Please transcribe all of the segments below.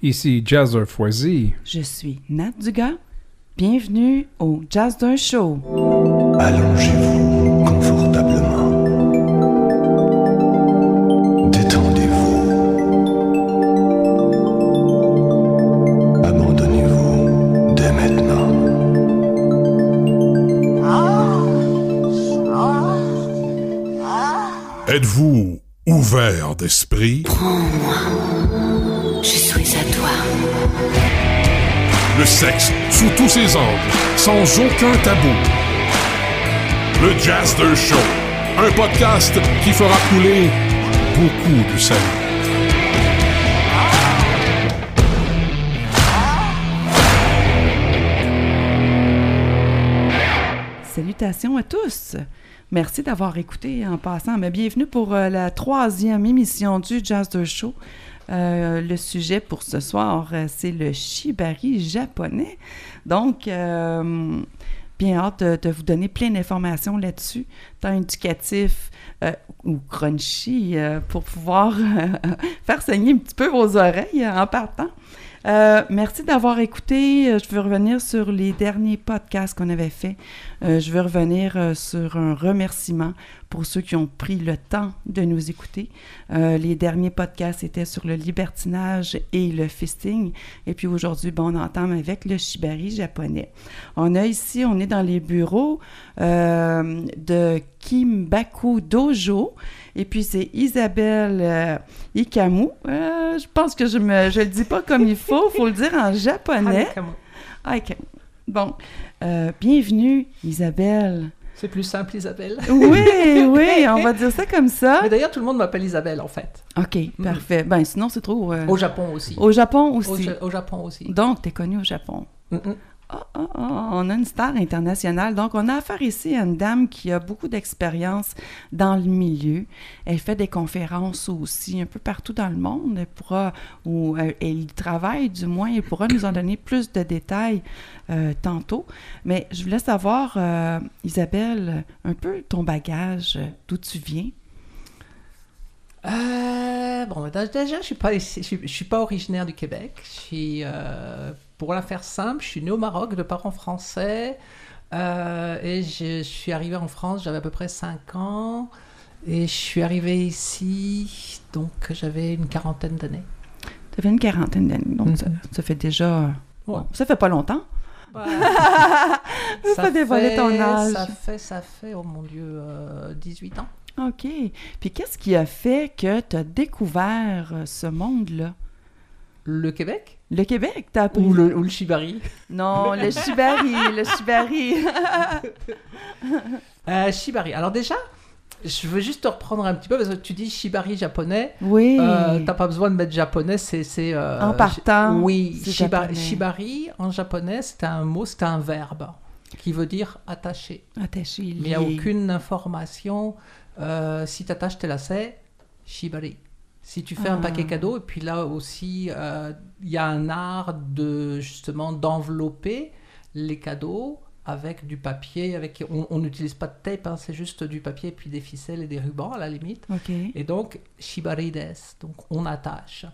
Ici Jazzer Foisy. Je suis Nat Dugas. Bienvenue au Jazz d'un show. Allongez-vous confortablement. Détendez-vous. Abandonnez-vous dès maintenant. Êtes-vous ouvert d'esprit? Je suis à toi. Le sexe sous tous ses angles, sans aucun tabou. Le Jazzer Show, un podcast qui fera couler beaucoup de salive. Salutations à tous. Merci d'avoir écouté en passant. Mais bienvenue pour euh, la troisième émission du Jazz de Show. Euh, le sujet pour ce soir, euh, c'est le shibari japonais. Donc, euh, bien hâte de, vous donner plein d'informations là-dessus, tant éducatif ou crunchy, pour pouvoir faire saigner un petit peu vos oreilles en partant. Euh, merci d'avoir écouté. Euh, Je veux revenir sur les derniers podcasts qu'on avait faits. Euh, je veux revenir sur un remerciement pour ceux qui ont pris le temps de nous écouter. Les derniers podcasts étaient sur le libertinage et le fisting. Et puis aujourd'hui, bon, on entame avec le shibari japonais. On a ici, on est dans les bureaux euh, de Kimbaku Dojo. Et puis c'est Isabelle euh, Ikamu. Euh, je pense que je me, je le dis pas comme il faut. faut le dire en japonais. Ah, Ikamu. Bon, euh, bienvenue Isabelle. C'est plus simple, Isabelle. Oui, oui, on va dire ça comme ça. Mais d'ailleurs, tout le monde m'appelle Isabelle, en fait. OK, parfait. Ben sinon, c'est trop... euh, Au Japon aussi. Au Japon Au, aussi. Au Japon aussi. Donc, tu es connu au Japon. Mm, mm. Ah, ah, ah, on a une star internationale. Donc, on a affaire ici à une dame qui a beaucoup d'expérience dans le milieu. Elle fait des conférences aussi un peu partout dans le monde. Elle pourra, ou euh, elle travaille du moins, elle pourra nous en donner plus de détails euh, tantôt. Mais je voulais savoir, euh, Isabelle, un peu ton bagage, d'où tu viens? Euh, bon, bah, déjà, je suis pas, ici- je suis, je suis pas originaire du Québec. Je suis, euh, pour la faire simple, je suis né au Maroc de parents français. Euh, et je, je suis arrivé en France, j'avais à peu près 5 ans. Et je suis arrivé ici, donc j'avais une quarantaine d'années. Tu avais une quarantaine d'années, donc ça, ça fait déjà... Ouais. bon, ça fait pas longtemps. ça, fait dévoiler ton fait- âge. Ça fait, ça fait, oh mon Dieu, euh, 18 ans. OK. Puis qu'est-ce qui a fait que tu as découvert euh, ce monde-là? Le Québec? Le Québec, t'as appris? ou le, ou le Shibari? Non, le shibari, le shibari. Euh, Shibari. Alors déjà, je veux juste te reprendre un petit peu parce que tu dis Shibari japonais. Oui. Euh, T'as pas besoin de mettre japonais, c'est c'est. euh, En partant, Oui. Shibari en japonais, c'est un mot, c'est un verbe qui veut dire attaché. Attaché, Mais il n'y a aucune information. Euh, si tu attaches tes lacets, Shibari. Si tu fais un Ah. paquet cadeau, et puis là aussi, euh, il y a un art de justement d'envelopper les cadeaux avec du papier. Avec, on n'utilise pas de tape, hein, c'est juste du papier et puis des ficelles et des rubans à la limite. Et donc, shibari des, donc on attache.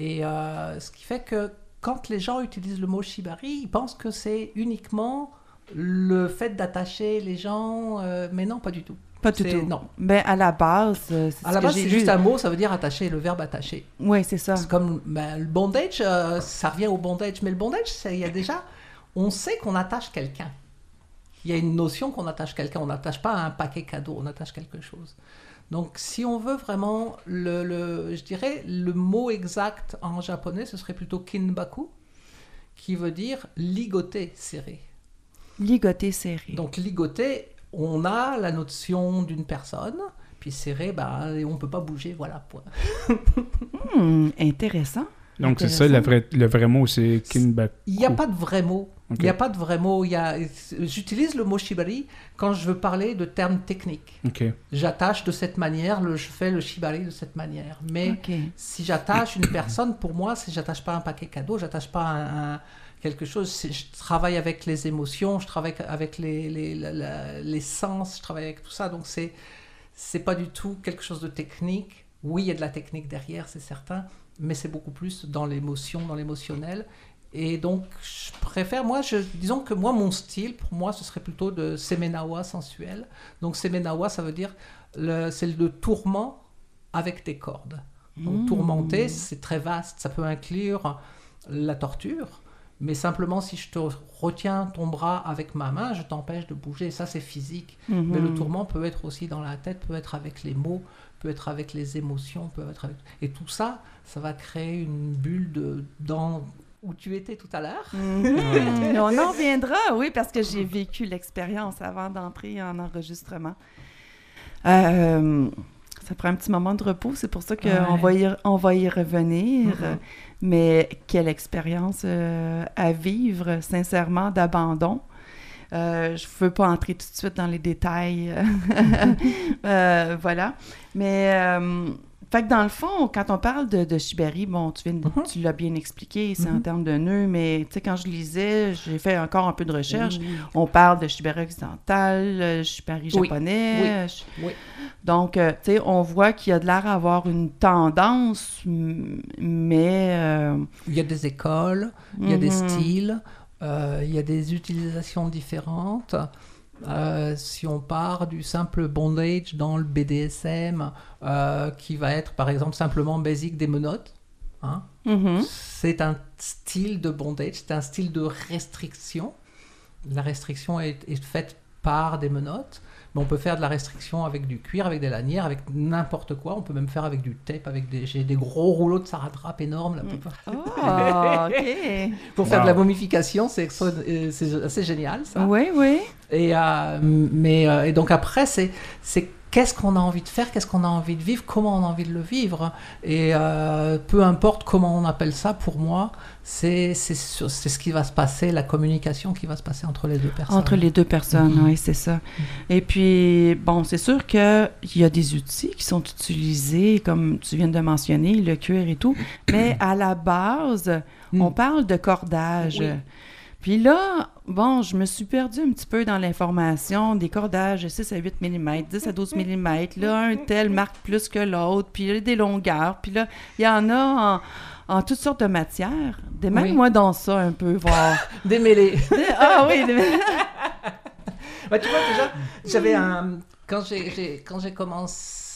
Et euh, ce qui fait que quand les gens utilisent le mot shibari, ils pensent que c'est uniquement le fait d'attacher les gens, euh, mais non, pas du tout. Pas c'est- tout. non. Ben, à la base, euh, c'est À ce la base, c'est juste un mot, ça veut dire attacher, le verbe attacher. Oui, c'est ça. C'est comme ben, le bondage, euh, ça revient au bondage, mais le bondage, il y a déjà, on sait qu'on attache quelqu'un. Il y a une notion qu'on attache quelqu'un, on n'attache pas un paquet cadeau, on attache quelque chose. Donc, si on veut vraiment, le, le- je dirais, le mot exact en japonais, ce serait plutôt kinbaku, qui veut dire ligoter, serré. Ligoté serré. Donc, ligoter, on a la notion d'une personne, puis serré, ben, on peut pas bouger, voilà, point. Hmm, intéressant. Donc, c'est ça, le vrai, le vrai mot, c'est Kinbaku. Il n'y a pas de vrai mot. Il n'y a pas de vrai mot. Il y a... J'utilise le mot shibari quand je veux parler de termes techniques. OK. J'attache de cette manière, le... je fais le shibari de cette manière. Mais si j'attache une personne, pour moi, si j'attache pas un paquet cadeau, j'attache pas un, un- quelque chose. Je travaille avec les émotions, je travaille avec les, les, la- les sens, je travaille avec tout ça. Donc c'est c'est pas du tout quelque chose de technique. Oui, il y a de la technique derrière, c'est certain, mais c'est beaucoup plus dans l'émotion, dans l'émotionnel. Et donc, je préfère, moi, je, disons que moi, mon style, pour moi, ce serait plutôt de Semenawa sensuel. Donc, Semenawa, ça veut dire, c'est le tourment avec des cordes. Donc, Mmh. tourmenter, c'est très vaste. Ça peut inclure la torture, mais simplement, si je te retiens ton bras avec ma main, je t'empêche de bouger. Ça, c'est physique. Mais le Mhm. tourment peut être aussi dans la tête, peut être avec les mots, peut être avec les émotions, peut être avec... Et tout ça, ça va créer une bulle de... dans où tu étais tout à l'heure. Mhm. On en reviendra, oui, parce que j'ai vécu l'expérience avant d'entrer en enregistrement. Euh, ça prend un petit moment de repos, c'est pour ça qu'on Ouais. va, y, on va y revenir. Mhm. Mais quelle expérience euh, à vivre, sincèrement, d'abandon. Euh, je ne veux pas entrer tout de suite dans les détails. Euh, voilà. Mais, fait que dans le fond, quand on parle de, de Shibari, bon, tu, viens de- Mhm. tu l'as bien expliqué, c'est en Mhm. termes de nœuds, mais tu sais, quand je lisais, j'ai fait encore un peu de recherche. On parle de Shibari occidental, euh, Shibari japonais. Oui. Donc, euh, tu sais, on voit qu'il y a de l'air à avoir une tendance, mais... euh, Il y a des écoles, il y a des mhm. styles, euh, il y a des utilisations différentes. Euh, si on part du simple bondage dans le BDSM, euh, qui va être par exemple simplement basic des menottes, hein, Mhm. c'est un style de bondage, c'est un style de restriction. La restriction est, est faite par des menottes, mais on peut faire de la restriction avec du cuir, avec des lanières, avec n'importe quoi. On peut même faire avec du tape, avec des, j'ai des gros rouleaux de saradrap énormes là, pour, Oh, OK. pour faire de la momification. C'est euh, c'est assez génial ça. Oui, oui. Et, euh, mais, euh, et donc après, c'est, c'est qu'est-ce qu'on a envie de faire, qu'est-ce qu'on a envie de vivre, comment on a envie de le vivre. Et euh, peu importe comment on appelle ça, pour moi, c'est, ce qui va se passer, la communication qui va se passer entre les deux personnes. Entre les deux personnes, Mhm. oui, c'est ça. Et puis, bon, c'est sûr qu'il y a des outils qui sont utilisés, comme tu viens de mentionner, le cuir et tout, mais à la base, Mm. on parle de cordage. Oui. Puis là, bon, je me suis perdue un petit peu dans l'information des cordages 6 à 8 mm, 10 à 12 mm. Là, un tel marque plus que l'autre, puis il y a des longueurs. Puis là, il y en a en, en toutes sortes de matières. Démêle-moi dans ça un peu, voir. Démêlé. ah oui, des- Bah, tu vois, déjà, j'avais un. Quand j'ai, j'ai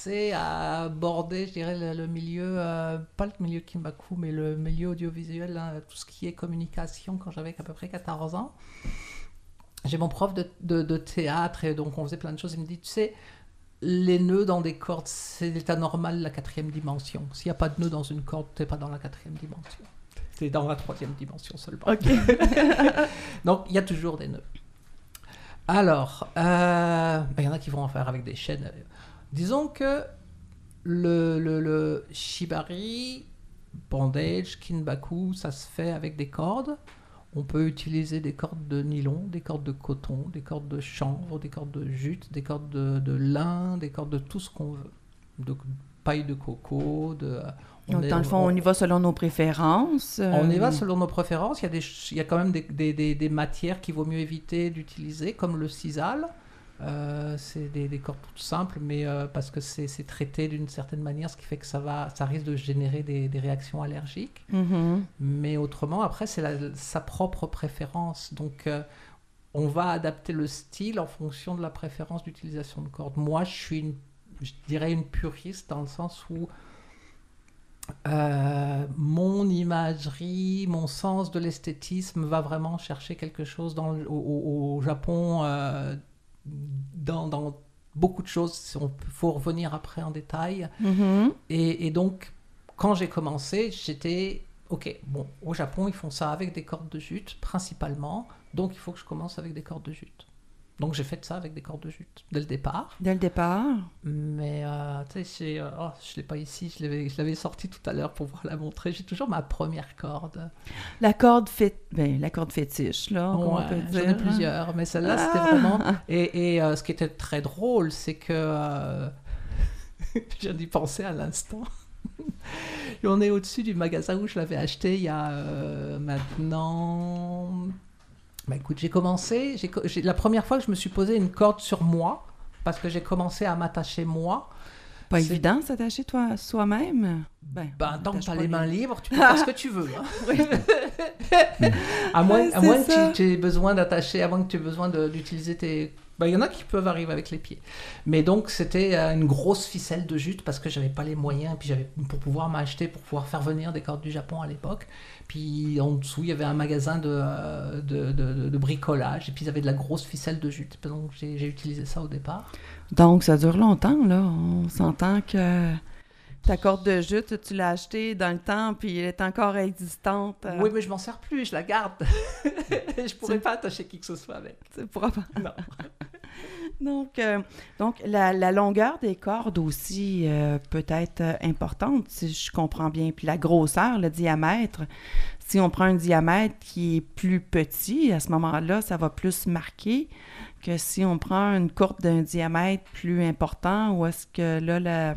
commencé à aborder, je dirais, le, le milieu, euh, pas le milieu Kimbaku, mais le milieu audiovisuel, hein, tout ce qui est communication, quand j'avais à peu près 14 ans, j'ai mon prof de, de- de théâtre, et donc on faisait plein de choses. Il me dit, tu sais, les nœuds dans des cordes, c'est l'état normal la quatrième dimension. S'il n'y a pas de nœud dans une corde, tu n'es pas dans la quatrième dimension. Tu es dans la troisième dimension seulement. Donc, il y a toujours des nœuds. Alors, euh, ben, il y en a qui vont en faire avec des chaînes. Euh. Disons que le, le, le shibari, bondage, kinbaku, ça se fait avec des cordes. On peut utiliser des cordes de nylon, des cordes de coton, des cordes de chanvre, des cordes de jute, des cordes de, de lin, des cordes de tout ce qu'on veut. De paille de coco, de... on Donc, est- dans le fond, on y va selon nos préférences. on y euh, va selon nos préférences. Il y a, des, il y a quand même des, des- des- des matières qu'il vaut mieux éviter d'utiliser, comme le sisal. Euh, c'est des, des cordes toutes simples, mais euh, parce que c'est traité d'une certaine manière, ce qui fait que ça, va, ça risque de générer des, des réactions allergiques. mhm. Mais autrement, après, c'est sa propre préférence. Donc, euh, on va adapter le style en fonction de la préférence d'utilisation de cordes. Moi, je suis, une, je dirais, une puriste dans le sens où euh, mon imagerie, mon sens de l'esthétisme va vraiment chercher quelque chose dans le- au, au- au Japon, euh, dans, dans beaucoup de choses. Il faut revenir après en détail. Mhm. Et, et donc, quand j'ai commencé, j'étais, ok, bon, au Japon, ils font ça avec des cordes de jute, principalement, donc il faut que je commence avec des cordes de jute. Donc j'ai fait ça avec des cordes de jute dès le départ. Dès le départ. Mais, euh, tu sais, euh, oh, je ne l'ai pas ici, je l'avais, je l'avais sorti tout à l'heure pour pouvoir la montrer. J'ai toujours ma première corde. La corde fait... ben, la corde fétiche, là, Ouais, j'en ai plusieurs, mais celle-là, c'était Ah! vraiment... Et, et, euh, ce qui était très drôle, c'est que... je viens d'y penser à l'instant. Et on est au-dessus du magasin où je l'avais acheté il y a maintenant... Bah écoute, j'ai commencé... J'ai, la première fois que je me suis posé une corde sur moi, parce que j'ai commencé à m'attacher moi, Pas évident s'attacher toi soi-même. Ben, Ben, tant que attache tu as pas les mains libres, tu peux faire ce que tu veux. hein. à moins, Ouais, à moins que tu, aies besoin d'attacher, à moins que tu aies besoin d'utiliser tes. Ben, Il y en a qui peuvent arriver avec les pieds. Mais donc, c'était euh, une grosse ficelle de jute parce que j'avais pas les moyens. Puis j'avais pour pouvoir m'acheter, pour pouvoir faire venir des cordes du Japon à l'époque. Puis en dessous, il y avait un magasin de, euh, de, de- bricolage. Et puis ils avaient de la grosse ficelle de jute. Donc j'ai utilisé ça au départ. Donc, ça dure longtemps, là. On s'entend que ta corde de jute, tu l'as achetée dans le temps, puis elle est encore existante. euh, Oui, mais je m'en sers plus, je la garde. je pourrais pas attacher qui que ce soit avec. c'est probable. Non. Donc, euh, donc la, la longueur des cordes aussi euh, peut être importante, si je comprends bien. Puis la grosseur, le diamètre. Si on prend un diamètre qui est plus petit, à ce moment-là, ça va plus marquer que si on prend une corde d'un diamètre plus important, ou est-ce que là, la...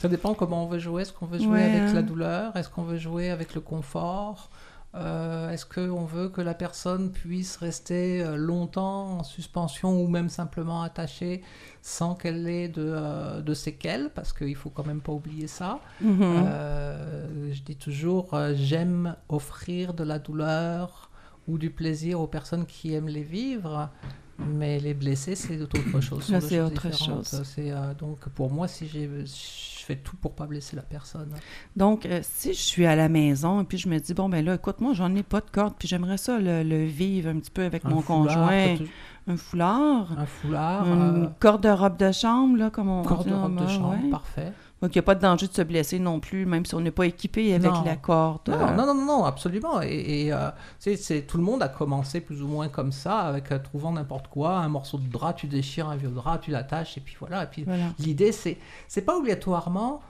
Ça dépend comment on veut jouer. Est-ce qu'on veut jouer Ouais, avec hein. la douleur? Est-ce qu'on veut jouer avec le confort? Euh, Est-ce qu'on veut que la personne puisse rester euh, longtemps en suspension ou même simplement attachée sans qu'elle ait de, euh, de séquelles? Parce qu'il faut quand même pas oublier ça. Mhm. Euh, je dis toujours, j'aime offrir de la douleur ou du plaisir aux personnes qui aiment les vivre. Mais les blessés, c'est autre chose. c'est autre chose. C'est, donc, pour moi, si j'ai, je fais tout pour pas blesser la personne. Donc, euh, si je suis à la maison et puis je me dis, bon, ben là, écoute, moi, j'en ai pas de corde, puis j'aimerais ça le, le vivre un petit peu avec mon foulard, conjoint. Un foulard, Un foulard, une euh, corde de robe de chambre, là, comme on corde dit de en robe de chambre, ouais. parfait. Donc, il n'y a pas de danger de se blesser non plus, même si on n'est pas équipé avec Non. la corde. Non, euh, non, non, non, non, absolument. Et, et, euh, tu sais, c'est, tout le monde a commencé plus ou moins comme ça, avec euh, trouvant n'importe quoi, un morceau de drap, tu déchires un vieux drap, tu l'attaches, et puis voilà. Et puis Voilà. l'idée, c'est, c'est pas obligatoirement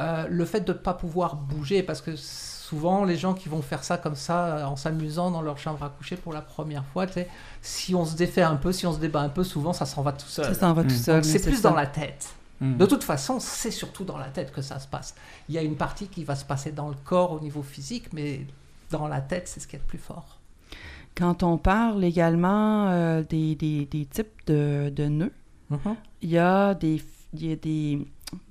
euh, le fait de ne pas pouvoir bouger, parce que souvent, les gens qui vont faire ça comme ça, en s'amusant dans leur chambre à coucher pour la première fois, tu sais, si on se défait un peu, si on se débat un peu, souvent, ça s'en va tout seul. Ça s'en va tout Mm. seul. C'est plus ça. dans la tête. Hmm. De toute façon, c'est surtout dans la tête que ça se passe. Il y a une partie qui va se passer dans le corps au niveau physique, mais dans la tête, c'est ce qui est le plus fort. Quand on parle également euh, des, des- des types de, de nœuds, il y a des, il y a des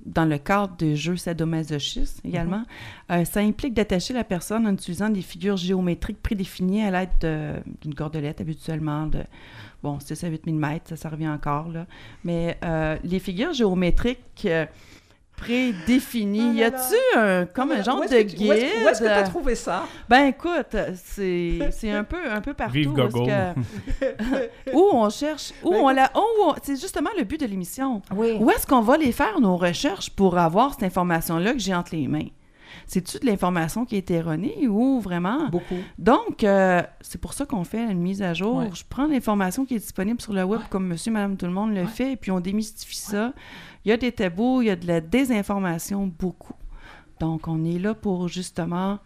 dans le cadre des jeux sadomasochistes également, Mhm. euh, ça implique d'attacher la personne en utilisant des figures géométriques prédéfinies à l'aide de- d'une cordelette habituellement de bon 6 à 8 mm, ça, ça revient encore là. Mais euh, les figures géométriques prédéfinies, Ah y a-tu un comme un genre de tu- Où est-ce que tu as guide? trouvé ça? Ben écoute, c'est c'est un peu un peu partout Vive que- où on cherche, où Ben on la, où on- c'est justement le but de l'émission. Oui. Où est-ce qu'on va les faire nos recherches pour avoir cette information-là que j'ai entre les mains? C'est-tu de l'information qui est erronée ou vraiment? Beaucoup. Donc, euh, c'est pour ça qu'on fait une mise à jour. Ouais. Je prends l'information qui est disponible sur le web Ouais. comme monsieur, madame, tout le monde le Ouais. fait, et puis on démystifie ça. Il y a des tabous, il y a de la désinformation, beaucoup. Donc, on est là pour justement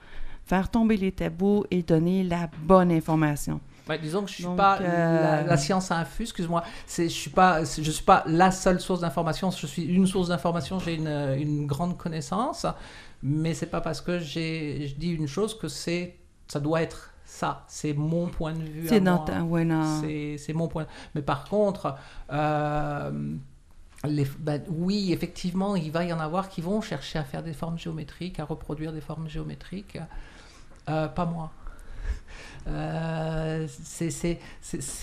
faire tomber les tabous et donner la bonne information. Ouais, disons que je suis Donc, pas euh, la, la science infuse, excuse-moi. Je suis pas, je suis pas la seule source d'information. Je suis une source d'information. J'ai une, une grande connaissance, mais c'est pas parce que j'ai, je dis une chose que c'est, ça doit être ça. C'est mon point de vue. C'est. Ouais, c'est mon point. Mais par contre, euh, les, ben, oui, effectivement, il va y en avoir qui vont chercher à faire des formes géométriques, à reproduire des formes géométriques. Euh, pas moi. Euh, c'est-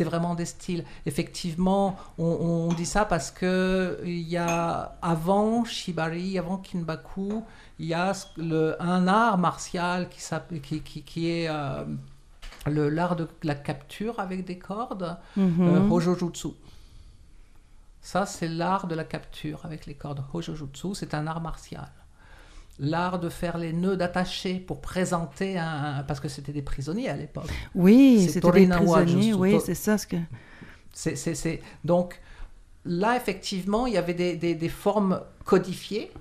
vraiment des styles. Effectivement, on, on dit ça parce que il y a avant Shibari, avant Kinbaku, il y a le, un art martial qui, s'appelle- qui, qui, qui est euh, l'art de la capture avec des cordes, Mhm. euh, Hojojutsu. Ça, c'est l'art de la capture avec les cordes. Hojojutsu, c'est un art martial. L'art de faire les nœuds, d'attacher pour présenter un. Parce que c'était des prisonniers à l'époque. Oui, c'était des prisonniers. Oui, c'est ça ce que... C'est, Donc là, effectivement, il y avait des, des- des formes codifiées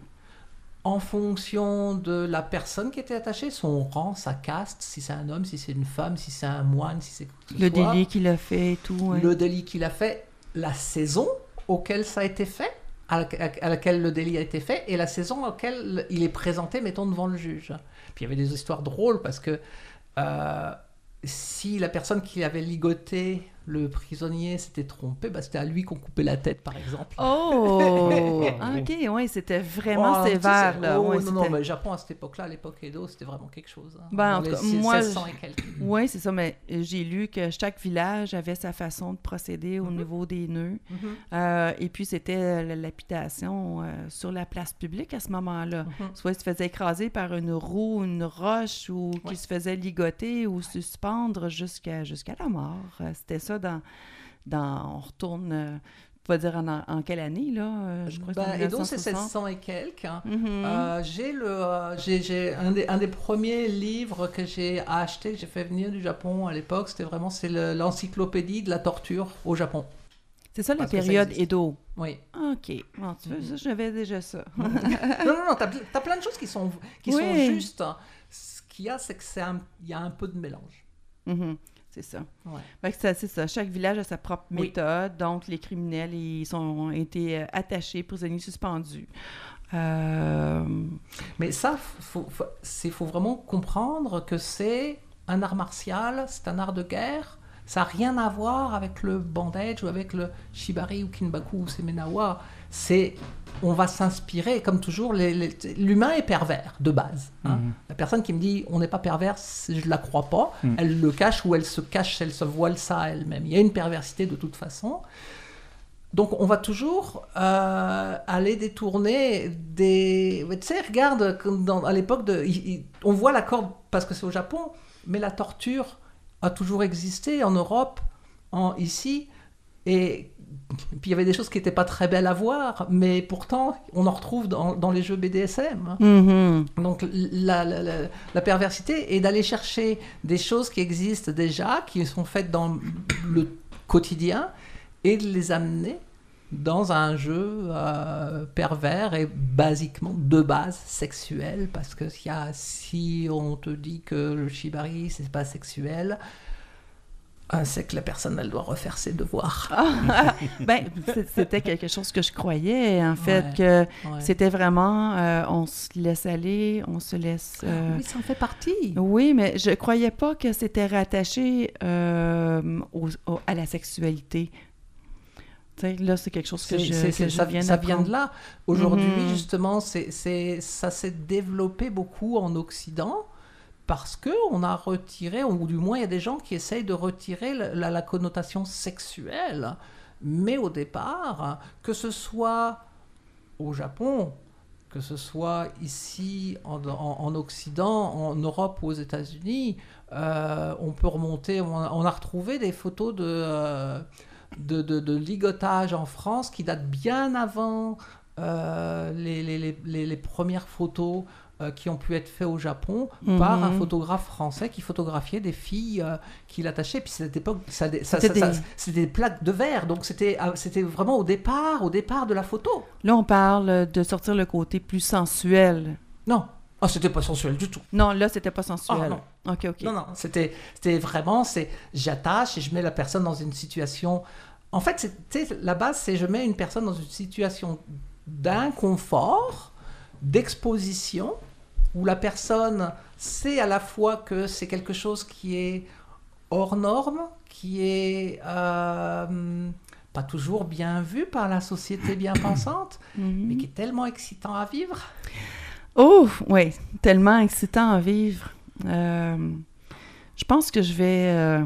en fonction de la personne qui était attachée, son rang, sa caste, si c'est un homme, si c'est une femme, si c'est un moine, si c'est Le soit. délit qu'il a fait et tout. ouais. le délit qu'il a fait, la saison auquel ça a été fait, à, la- à laquelle le délit a été fait, et la saison auquel il est présenté, mettons, devant le juge. Puis il y avait des histoires drôles parce que euh, si la personne qui avait ligoté le prisonnier s'était trompé, bah, c'était à lui qu'on coupait la tête, par exemple. Oh, ok, oui, c'était vraiment Oh, sévère. Là. oh, Ouais, non, non, mais le Japon à cette époque-là, à l'époque Edo, c'était vraiment quelque chose. hein. Ben, en tout cas, moi, 1600 et quelques. Oui, c'est ça, mais j'ai lu que chaque village avait sa façon de procéder au Mhm. niveau des nœuds. Mhm. Euh, et puis, c'était euh, l'apitation euh, sur la place publique à ce moment-là. Mhm. Soit il se faisait écraser par une roue, une roche, ou Ouais. qu'il se faisait ligoter ou suspendre jusqu'à jusqu'à la mort. C'était ça dans, dans... On retourne... euh, va dire en, en quelle année, là? Euh, je crois Ben, Edo, c'est 1960. 700 et quelques. hein. Mhm. Euh, j'ai le, euh, j'ai, un, des, un des premiers livres que j'ai acheté, que j'ai fait venir du Japon à l'époque, c'était vraiment c'est le- l'encyclopédie de la torture au Japon. c'est ça la parce ça période existe. Edo? Oui. OK. Bon, tu veux, ça, j'avais déjà ça. non, non, non, t'as, as plein de choses qui sont, qui sont justes. Ce qu'il y a, c'est que c'est il y a un peu de mélange. Mhm. C'est ça. Ouais. C'est ça. Chaque village a sa propre Oui. méthode. Donc, les criminels, ils sont, ont été euh, attachés, prisonniers suspendus. Euh, Mais ça, faut, faut, c'est- faut vraiment comprendre que c'est un art martial, c'est un art de guerre. Ça n'a rien à voir avec le bandage ou avec le shibari ou kinbaku ou semenawa. C'est, on va s'inspirer, comme toujours, l'humain est pervers de base. hein. Mhm. La personne qui me dit on n'est pas pervers, je ne la crois pas. Mhm. Elle le cache ou elle se cache, elle se voile ça elle-même. Il y a une perversité de toute façon. Donc on va toujours euh, aller détourner des... Tu sais, regarde, dans- à l'époque, de... il- il- on voit la corde parce que c'est au Japon, mais la torture a toujours existé en Europe, en, ici, et puis il y avait des choses qui n'étaient pas très belles à voir, mais pourtant on en retrouve dans, dans les jeux BDSM. mhm. Donc la, la- la- la perversité est d'aller chercher des choses qui existent déjà, qui sont faites dans le quotidien, et de les amener dans un jeu euh, pervers et basiquement de base sexuel, parce que y a- si on te dit que le shibari c'est pas sexuel, c'est que la personne elle doit refaire ses devoirs. Ah, ben, c'était quelque chose que je croyais, en fait, Ouais. que Ouais. c'était vraiment, euh, on se laisse aller, on se laisse... euh, Oui, ça en fait partie. Oui, mais je croyais pas que c'était rattaché euh, au- au- à la sexualité. Là, c'est quelque chose que je, que je ça, viens ça vient de là. Aujourd'hui, Mhm. justement, c'est, c'est, ça s'est développé beaucoup en Occident parce que on a retiré, ou du moins il y a des gens qui essayent de retirer la, connotation sexuelle. Mais au départ, que ce soit au Japon, que ce soit ici en, en- en Occident, en Europe ou aux États-Unis, euh, on peut remonter, on a, retrouvé des photos de, euh, de, ligotage en France qui datent bien avant euh, les premières photos euh, qui ont pu être faites au Japon par un Mhm. photographe français qui photographiait des filles euh, qui l'attachaient. Puis cette époque, ça, ça- C'était ça- des- c'était des plaques de verre, donc c'était ah, c'était vraiment au départ, au départ de la photo. Là, on parle de sortir le côté plus sensuel. Non, ah, c'était pas sensuel du tout. Non, là, c'était pas sensuel. Ah, OK, OK. Non, non, c'était, c'était vraiment, c'est j'attache et je mets la personne dans une situation. En fait, sais, la base, c'est je mets une personne dans une situation d'inconfort, d'exposition, où la personne sait à la fois que c'est quelque chose qui est hors norme, qui est euh, pas toujours bien vu par la société bien pensante, Mhm. mais qui est tellement excitant à vivre. Oh, oui, tellement excitant à vivre. Euh, je pense que je vais euh,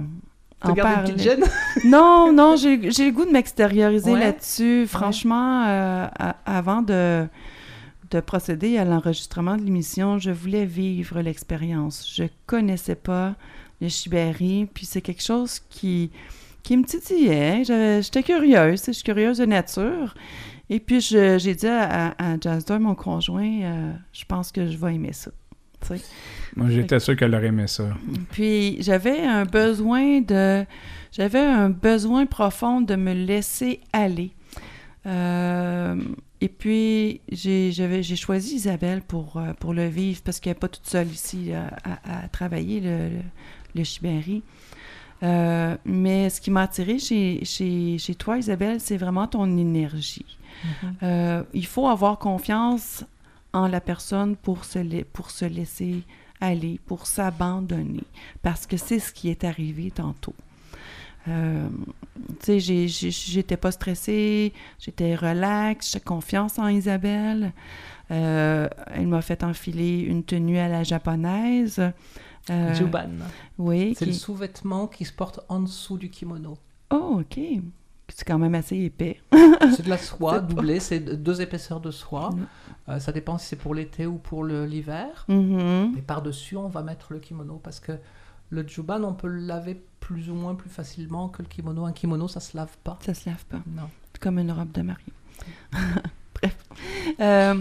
en une parler. gêne? Non, non, j'ai le goût de m'extérioriser Ouais. là-dessus. Franchement, euh, avant de, de procéder à l'enregistrement de l'émission, je voulais vivre l'expérience. Je connaissais pas le Shibari, puis c'est quelque chose qui, qui me titillait. J'étais curieuse, je suis curieuse de nature. Et puis, j'ai dit à, à, mon conjoint, euh, je pense que je vais aimer ça. Moi, j'étais sûr qu'elle aurait aimé ça. Puis j'avais un besoin de j'avais un besoin profond de me laisser aller. Euh, et puis j'ai choisi Isabelle pour euh, pour le vivre parce qu'elle n'est pas toute seule ici à, à- à travailler le, le. Euh, mais ce qui m'a attiré chez, chez, chez toi, Isabelle, c'est vraiment ton énergie. Euh, il faut avoir confiance en la personne pour se, pour se laisser aller, pour s'abandonner, parce que c'est ce qui est arrivé tantôt. Euh, tu sais, j'étais pas stressée, j'étais relax, j'ai confiance en Isabelle. Euh, elle m'a fait enfiler une tenue à la japonaise. Euh, Juban. Oui. C'est qui- le sous-vêtement qui se porte en dessous du kimono. Oh, OK. C'est quand même assez épais. C'est de la soie doublée, c'est deux épaisseurs de soie. Mm. Euh, ça dépend si c'est pour l'été ou pour l'hiver. Mhm. Et par-dessus, on va mettre le kimono parce que le juban, on peut le laver plus ou moins plus facilement que le kimono. Un kimono, ça se lave pas. Ça se lave pas. Non. Comme une robe de mariée. Bref. Euh,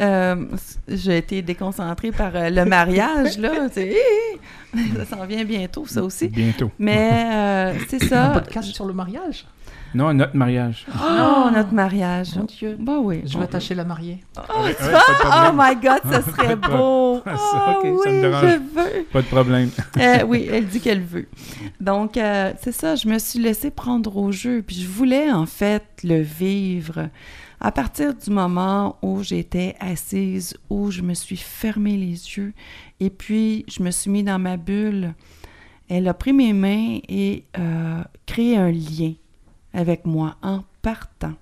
euh, j'ai été déconcentrée par euh, le mariage, là. Ça s'en vient bientôt, ça aussi. Bientôt. Mais euh, c'est Un ça. podcast sur le mariage. Non, notre mariage. Oh, notre mariage. Mon Dieu. Bah oui. Je vais attacher la mariée. Oh, Ouais, tu ouais, de Oh my God, ça serait beau. Ah, ça, Oh, ok, ça me oui, dérange. je veux. Pas de problème. Euh, oui, elle dit qu'elle veut. Donc, euh, c'est ça, je me suis laissée prendre au jeu, puis je voulais en fait le vivre. À partir du moment où j'étais assise, où je me suis fermé les yeux, et puis je me suis mis dans ma bulle, elle a pris mes mains et euh, créé un lien avec moi en partant.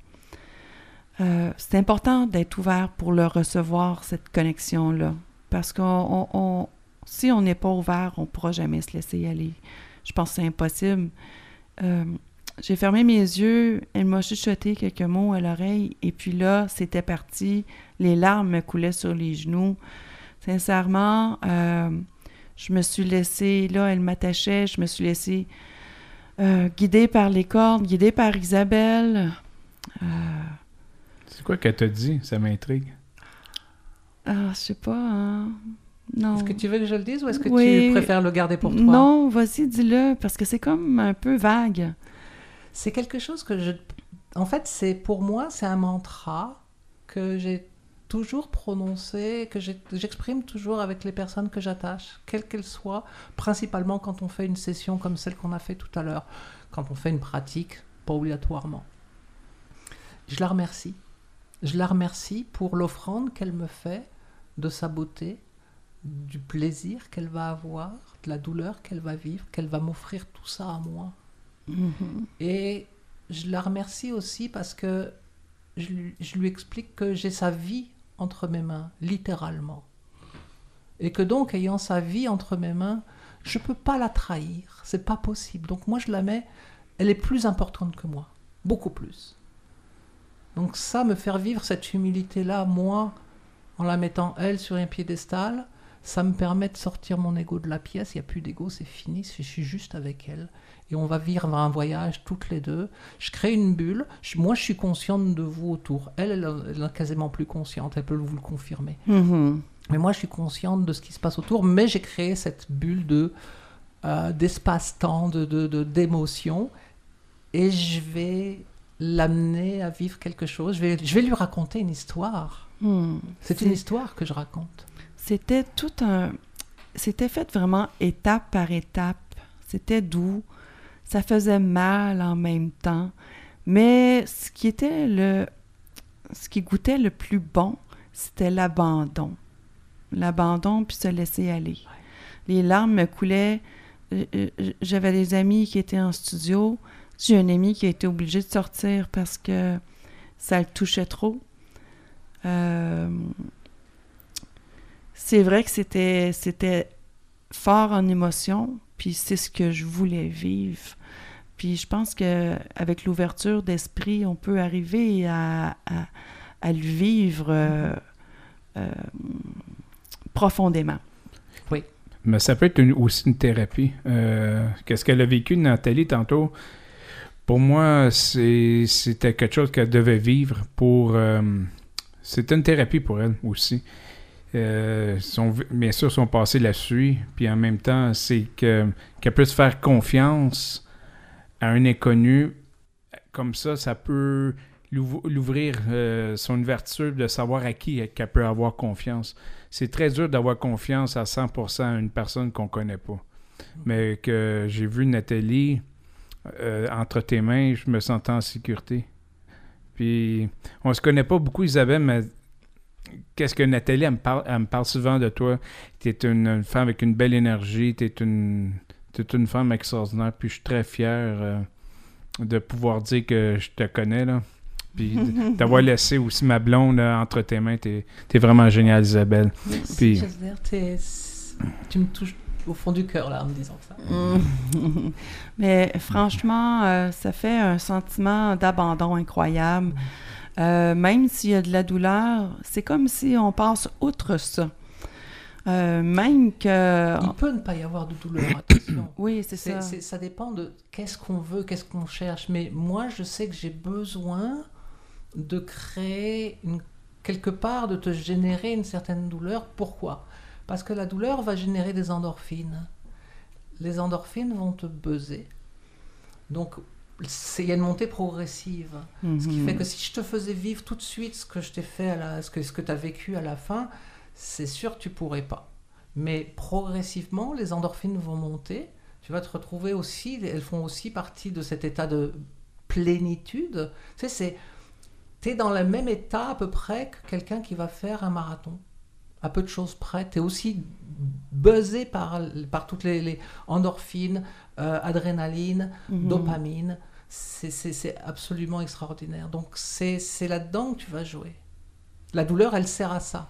Euh, c'est important d'être ouvert pour le recevoir, cette connexion-là. Parce on- si on n'est pas ouvert, on ne pourra jamais se laisser aller. Je pense que c'est impossible. Euh, j'ai fermé mes yeux, elle m'a chuchoté quelques mots à l'oreille, et puis là, c'était parti. Les larmes me coulaient sur les genoux. Sincèrement, euh, je me suis laissée, là, elle m'attachait, je me suis laissée euh, guider par les cordes, guidée par Isabelle. Euh, C'est quoi qu'elle t'a dit? Ça m'intrigue. ah, je sais pas, hein. Non. Est-ce que tu veux que je le dise ou est-ce que Oui. tu préfères le garder pour toi? Non, vas-y, dis-le, parce que c'est comme un peu vague. C'est quelque chose que je... En fait, c'est pour moi, c'est un mantra que j'ai toujours prononcé, que j'exprime toujours avec les personnes que j'attache, quelles qu'elles soient, principalement quand on fait une session comme celle qu'on a fait tout à l'heure, quand on fait une pratique, pas obligatoirement. Je la remercie. Je la remercie pour l'offrande qu'elle me fait de sa beauté, du plaisir qu'elle va avoir, de la douleur qu'elle va vivre, qu'elle va m'offrir tout ça à moi. Et je la remercie aussi parce que je lui explique que j'ai sa vie entre mes mains, littéralement. Et que donc, ayant sa vie entre mes mains, je ne peux pas la trahir. C'est pas possible. Donc moi, je la mets, elle est plus importante que moi. Beaucoup plus. Donc ça, me faire vivre cette humilité-là, moi, en la mettant, elle, sur un piédestal, ça me permet de sortir mon ego de la pièce. Il n'y a plus d'ego, c'est fini. Je suis juste avec elle et on va vivre un voyage toutes les deux. Je crée une bulle. Je- moi, je suis consciente de vous autour. Elle, elle, elle est quasiment plus consciente. Elle peut vous le confirmer. Mhm. Mais moi, je suis consciente de ce qui se passe autour. Mais j'ai créé cette bulle de euh, d'espace-temps, de de- de- d'émotion, et je vais l'amener à vivre quelque chose. Je vais, je vais lui raconter une histoire. Hmm. C'est une histoire que je raconte. C'était tout un. C'était fait vraiment étape par étape. C'était doux. Ça faisait mal en même temps. Mais ce qui était le. Ce qui goûtait le plus bon, c'était l'abandon. L'abandon, puis se laisser aller. Les larmes me coulaient. Euh, euh, J'avais des amis qui étaient en studio. J'ai un ami qui a été obligé de sortir parce que ça le touchait trop. Euh, c'est vrai que c'était c'était fort en émotion, puis c'est ce que je voulais vivre. Puis je pense que avec l'ouverture d'esprit, on peut arriver à, à, à le vivre euh, euh, profondément. Mais ça peut être une- aussi une thérapie. Euh, Qu'est-ce qu'elle a vécu, Nathalie, tantôt? Pour moi, c'est- c'était quelque chose qu'elle devait vivre pour... euh, c'était une thérapie pour elle aussi. Euh, son, bien sûr, son passé la suit, puis en même temps, c'est que qu'elle peut se faire confiance à un inconnu. Comme ça, ça peut l'ouv- l'ouvrir euh, son ouverture de savoir à qui qu'elle peut avoir confiance c'est très dur d'avoir confiance à 100% à une personne qu'on connaît pas. Mais que j'ai vu Nathalie euh, entre tes mains, je me sentais en sécurité. Puis, on se connaît pas beaucoup, Isabelle, mais qu'est-ce que Nathalie, elle me parle, elle me parle souvent de toi. Tu es une, une femme avec une belle énergie, tu es une, tu es une femme extraordinaire, puis je suis très fier euh, de pouvoir dire que je te connais, là. Puis d'avoir laissé aussi ma blonde là, entre tes mains. T'es es vraiment géniale, Isabelle. Merci, Puis- tu me touches au fond du cœur là en me disant ça. Mm. Mais franchement, euh, ça fait un sentiment d'abandon incroyable. Euh, même s'il y a de la douleur, c'est comme si on passe outre ça. Euh, même que... Il peut ne pas y avoir de douleur, attention. Oui, c'est ça. ça dépend de qu'est-ce qu'on veut, qu'est-ce qu'on cherche. Mais moi, je sais que j'ai besoin de créer une- quelque part, de te générer une certaine douleur. Pourquoi? Parce que la douleur va générer des endorphines. Les endorphines vont te buzzer. Donc, il y a une montée progressive. Ce qui Mhm. fait que si je te faisais vivre tout de suite ce que je t'ai fait, à la, ce que, ce que tu as vécu à la fin, c'est sûr que tu pourrais pas. Mais progressivement, les endorphines vont monter. Tu vas te retrouver aussi, elles font aussi partie de cet état de plénitude. Tu sais, c'est, es dans le même état à peu près que quelqu'un qui va faire un marathon. À peu de choses près. Tu es aussi buzzé par, par toutes les, les endorphines, euh, adrénaline, Mhm. dopamine. C'est- C'est c'est absolument extraordinaire. Donc c'est c'est là-dedans que tu vas jouer. La douleur, elle sert à ça.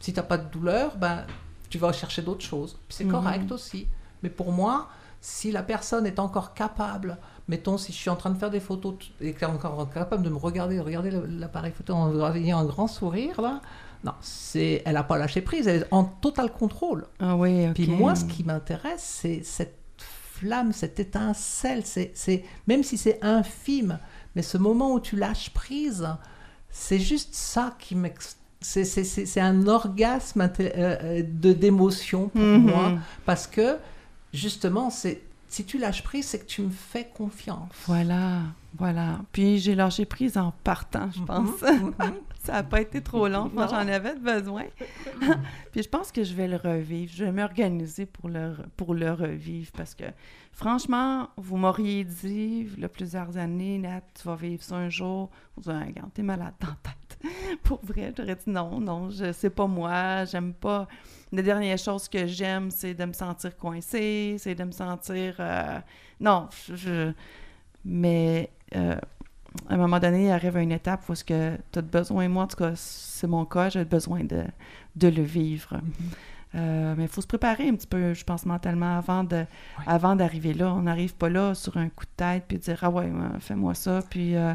Si tu n'as pas de douleur, ben, tu vas chercher d'autres choses. C'est Mhm. correct aussi. Mais pour moi, si la personne est encore capable, mettons si je suis en train de faire des photos et qu'elle est encore capable de me regarder, de regarder l'appareil photo en ayant un grand sourire, là, non, c'est, elle n'a pas lâché prise, elle est en total contrôle. Ah oui. Puis moi, ce qui m'intéresse, c'est cette flamme, cette étincelle. C'est, c'est, même si c'est infime, mais ce moment où tu lâches prise, c'est juste ça qui m'ex... C'est, un orgasme euh, euh, de, d'émotion pour Mhm. moi. Parce que, justement, c'est, si tu lâches prise, c'est que tu me fais confiance. Voilà, voilà. Puis j'ai lâché prise en partant, je pense. Mhm. ça n'a pas été trop long, moi j'en avais besoin. Puis je pense que je vais le revivre. Je vais m'organiser pour le, pour le revivre parce que, franchement, vous m'auriez dit, il y a plusieurs années, Nat, tu vas vivre ça un jour. Vous avez regarde, t'es malade dans la tête. pour vrai, j'aurais dit non, non, je c'est pas moi, j'aime pas. La dernière chose que j'aime, c'est de me sentir coincée, c'est de me sentir. euh, Non, je. je- Mais. euh, à un moment donné, il arrive une étape où tu as besoin, moi en tout cas, c'est mon cas, j'ai besoin de, de le vivre. Euh, mais il faut se préparer un petit peu, je pense, mentalement, avant de avant d'arriver là. On n'arrive pas là sur un coup de tête, puis dire « Ah ouais, ouais, fais-moi ça », puis... euh,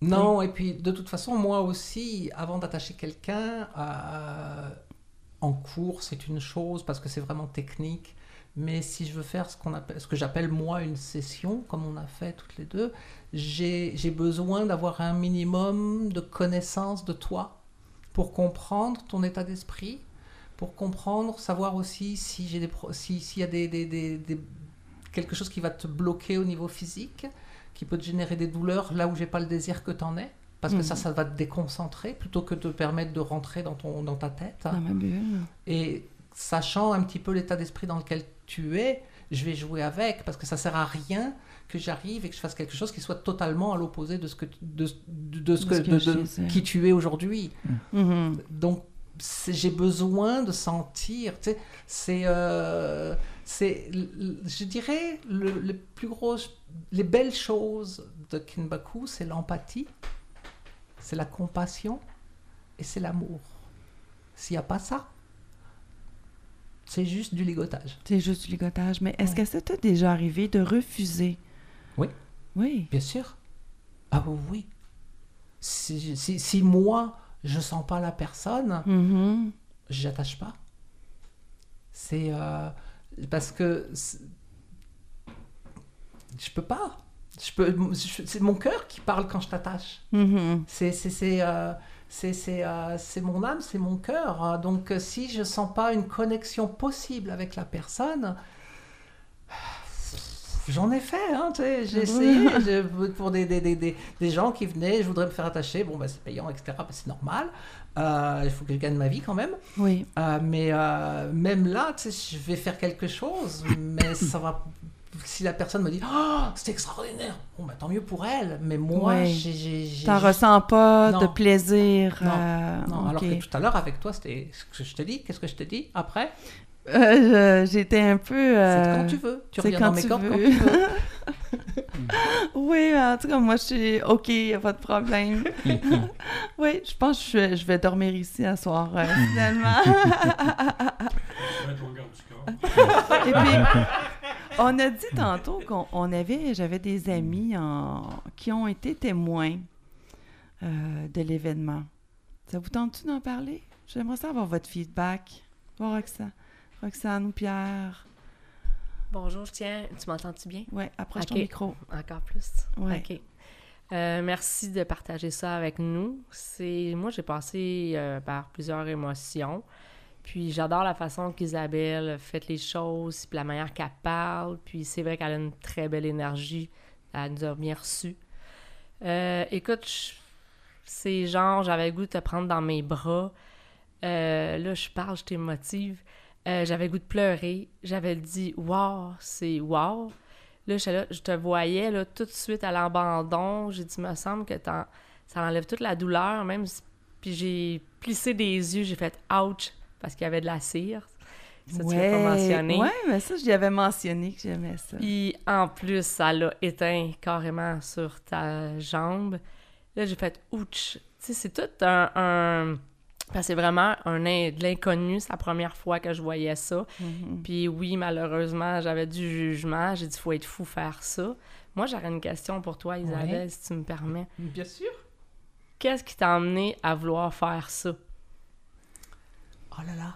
Non, et puis de toute façon, moi aussi, avant d'attacher quelqu'un, euh, en cours, c'est une chose parce que c'est vraiment technique. Mais si je veux faire ce, appelle, ce que j'appelle moi une session, comme on a fait toutes les deux, j'ai besoin d'avoir un minimum de connaissance de toi pour comprendre ton état d'esprit, pour comprendre, savoir aussi si si- s'il y a des- des- des- quelque chose qui va te bloquer au niveau physique, qui peut te générer des douleurs là où j'ai pas le désir que tu en aies. Parce que ça, ça va te déconcentrer plutôt que de te permettre de rentrer dans, ton, dans ta tête. dans ma bulle. Et sachant un petit peu l'état d'esprit dans lequel tu es, je vais jouer avec parce que ça sert à rien que j'arrive et que je fasse quelque chose qui soit totalement à l'opposé de ce que tu- de, de, de ce que, de- qui tu es aujourd'hui. Mhm. Donc c'est- j'ai besoin de sentir. Tu sais, c'est euh, c'est je dirais le, le plus gros les belles choses de Kinbaku, c'est l'empathie, c'est la compassion et c'est l'amour. S'il n'y a pas ça, c'est juste du ligotage. C'est juste du ligotage. Mais est-ce Ouais. que ça t'est déjà arrivé de refuser? Oui. Oui. Bien sûr. Ah oui. Si, si, si moi, je sens pas la personne, Mhm. j'attache pas. C'est euh, parce que je peux pas. Je peux. C'est mon cœur qui parle quand je t'attache. Mhm. C'est c'est c'est euh, c'est c'est c'est mon âme, c'est mon cœur. hein. Donc euh, si je sens pas une connexion possible avec la personne. J'en ai fait, hein, j'ai essayé je- pour des, des, des, des, des gens qui venaient, je voudrais me faire attacher, bon, bah, c'est payant, etc., bah, c'est normal, Euh, il faut que je gagne ma vie quand même, Oui. euh, mais euh, même là, tu sais, je vais faire quelque chose, mais ça va. Si la personne me dit oh, c'est extraordinaire, bon, bah, tant mieux pour elle. Mais moi, Ouais. j'ai. j'ai- j'ai T'en ressens pas de plaisir. Non. euh, Non, alors que tout à l'heure, avec toi, c'était ce que je te dis. Qu'est-ce que je te dis après? Euh, je- J'étais un peu... C'est euh, quand tu veux. Tu c'est reviens quand dans mes tu cordes quand veux. tu veux. Oui, en tout cas, moi, je suis OK, y a pas de problème. oui, je pense que je vais, je vais dormir ici à soir, euh, finalement. Et puis, on a dit tantôt qu'on on avait, j'avais des amis en- qui ont été témoins euh, de l'événement. Ça vous tente-tu d'en parler? J'aimerais savoir votre feedback. Voir Roxane, Roxane ou Pierre. Bonjour, je tiens. Tu m'entends-tu bien? Ouais, approche ton micro. Encore plus? Ouais. OK. Euh, merci de partager ça avec nous. C'est Moi, j'ai passé euh, par plusieurs émotions. Puis j'adore la façon qu'Isabelle fait les choses, puis la manière qu'elle parle. Puis c'est vrai qu'elle a une très belle énergie. Elle nous a bien reçus. Euh, écoute, c'est genre, j'avais le goût de te prendre dans mes bras. Euh, là, je parle, je t'émotive. Euh, j'avais goût de pleurer. J'avais dit, wow, c'est wow. Là, je te voyais là, tout de suite à l'abandon. J'ai dit, me semble que ça enlève toute la douleur, même. si- Puis j'ai plissé des yeux, j'ai fait ouch parce qu'il y avait de la cire. Ça, tu l'as pas mentionné. Ouais, mais ça, je lui avais mentionné que j'aimais ça. Puis en plus, ça l'a éteint carrément sur ta jambe. Là, j'ai fait ouch. Tu sais, c'est tout un. un- parce que c'est vraiment un, de l'inconnu. C'est la première fois que je voyais ça. Mhm. Puis oui, malheureusement, j'avais du jugement. J'ai dit, faut être fou faire ça. Moi, j'aurais une question pour toi, Isabelle, Ouais. si tu me permets. Bien sûr. Qu'est-ce qui t'a amené à vouloir faire ça? Oh là là.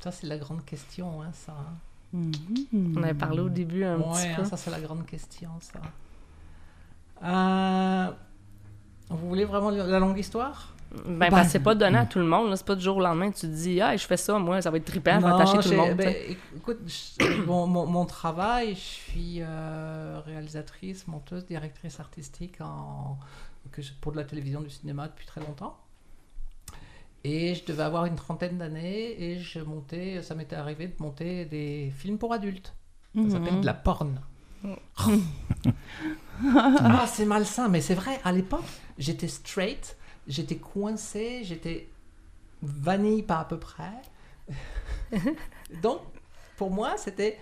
Ça, c'est la grande question, hein, ça. hein. Mhm. On avait parlé au début un Ouais, petit hein, peu. ça, c'est la grande question, ça. Euh, Vous voulez vraiment la longue histoire? Ben, Ben, c'est pas donné à tout le monde. C'est pas du jour au lendemain que tu te dis, ah, je fais ça, moi, ça va être trippant, je vais attacher tout le monde. ben, écoute, je- mon, mon- mon travail, je suis euh, réalisatrice, monteuse, directrice artistique en, que je- pour de la télévision, du cinéma depuis très longtemps. Et je devais avoir une trentaine d'années et je montais, ça m'était arrivé de monter des films pour adultes. Ça s'appelle de la porn. ah, c'est malsain, mais c'est vrai, à l'époque, j'étais straight, j'étais coincé, j'étais vanille pas à peu près. Donc, pour moi, c'était.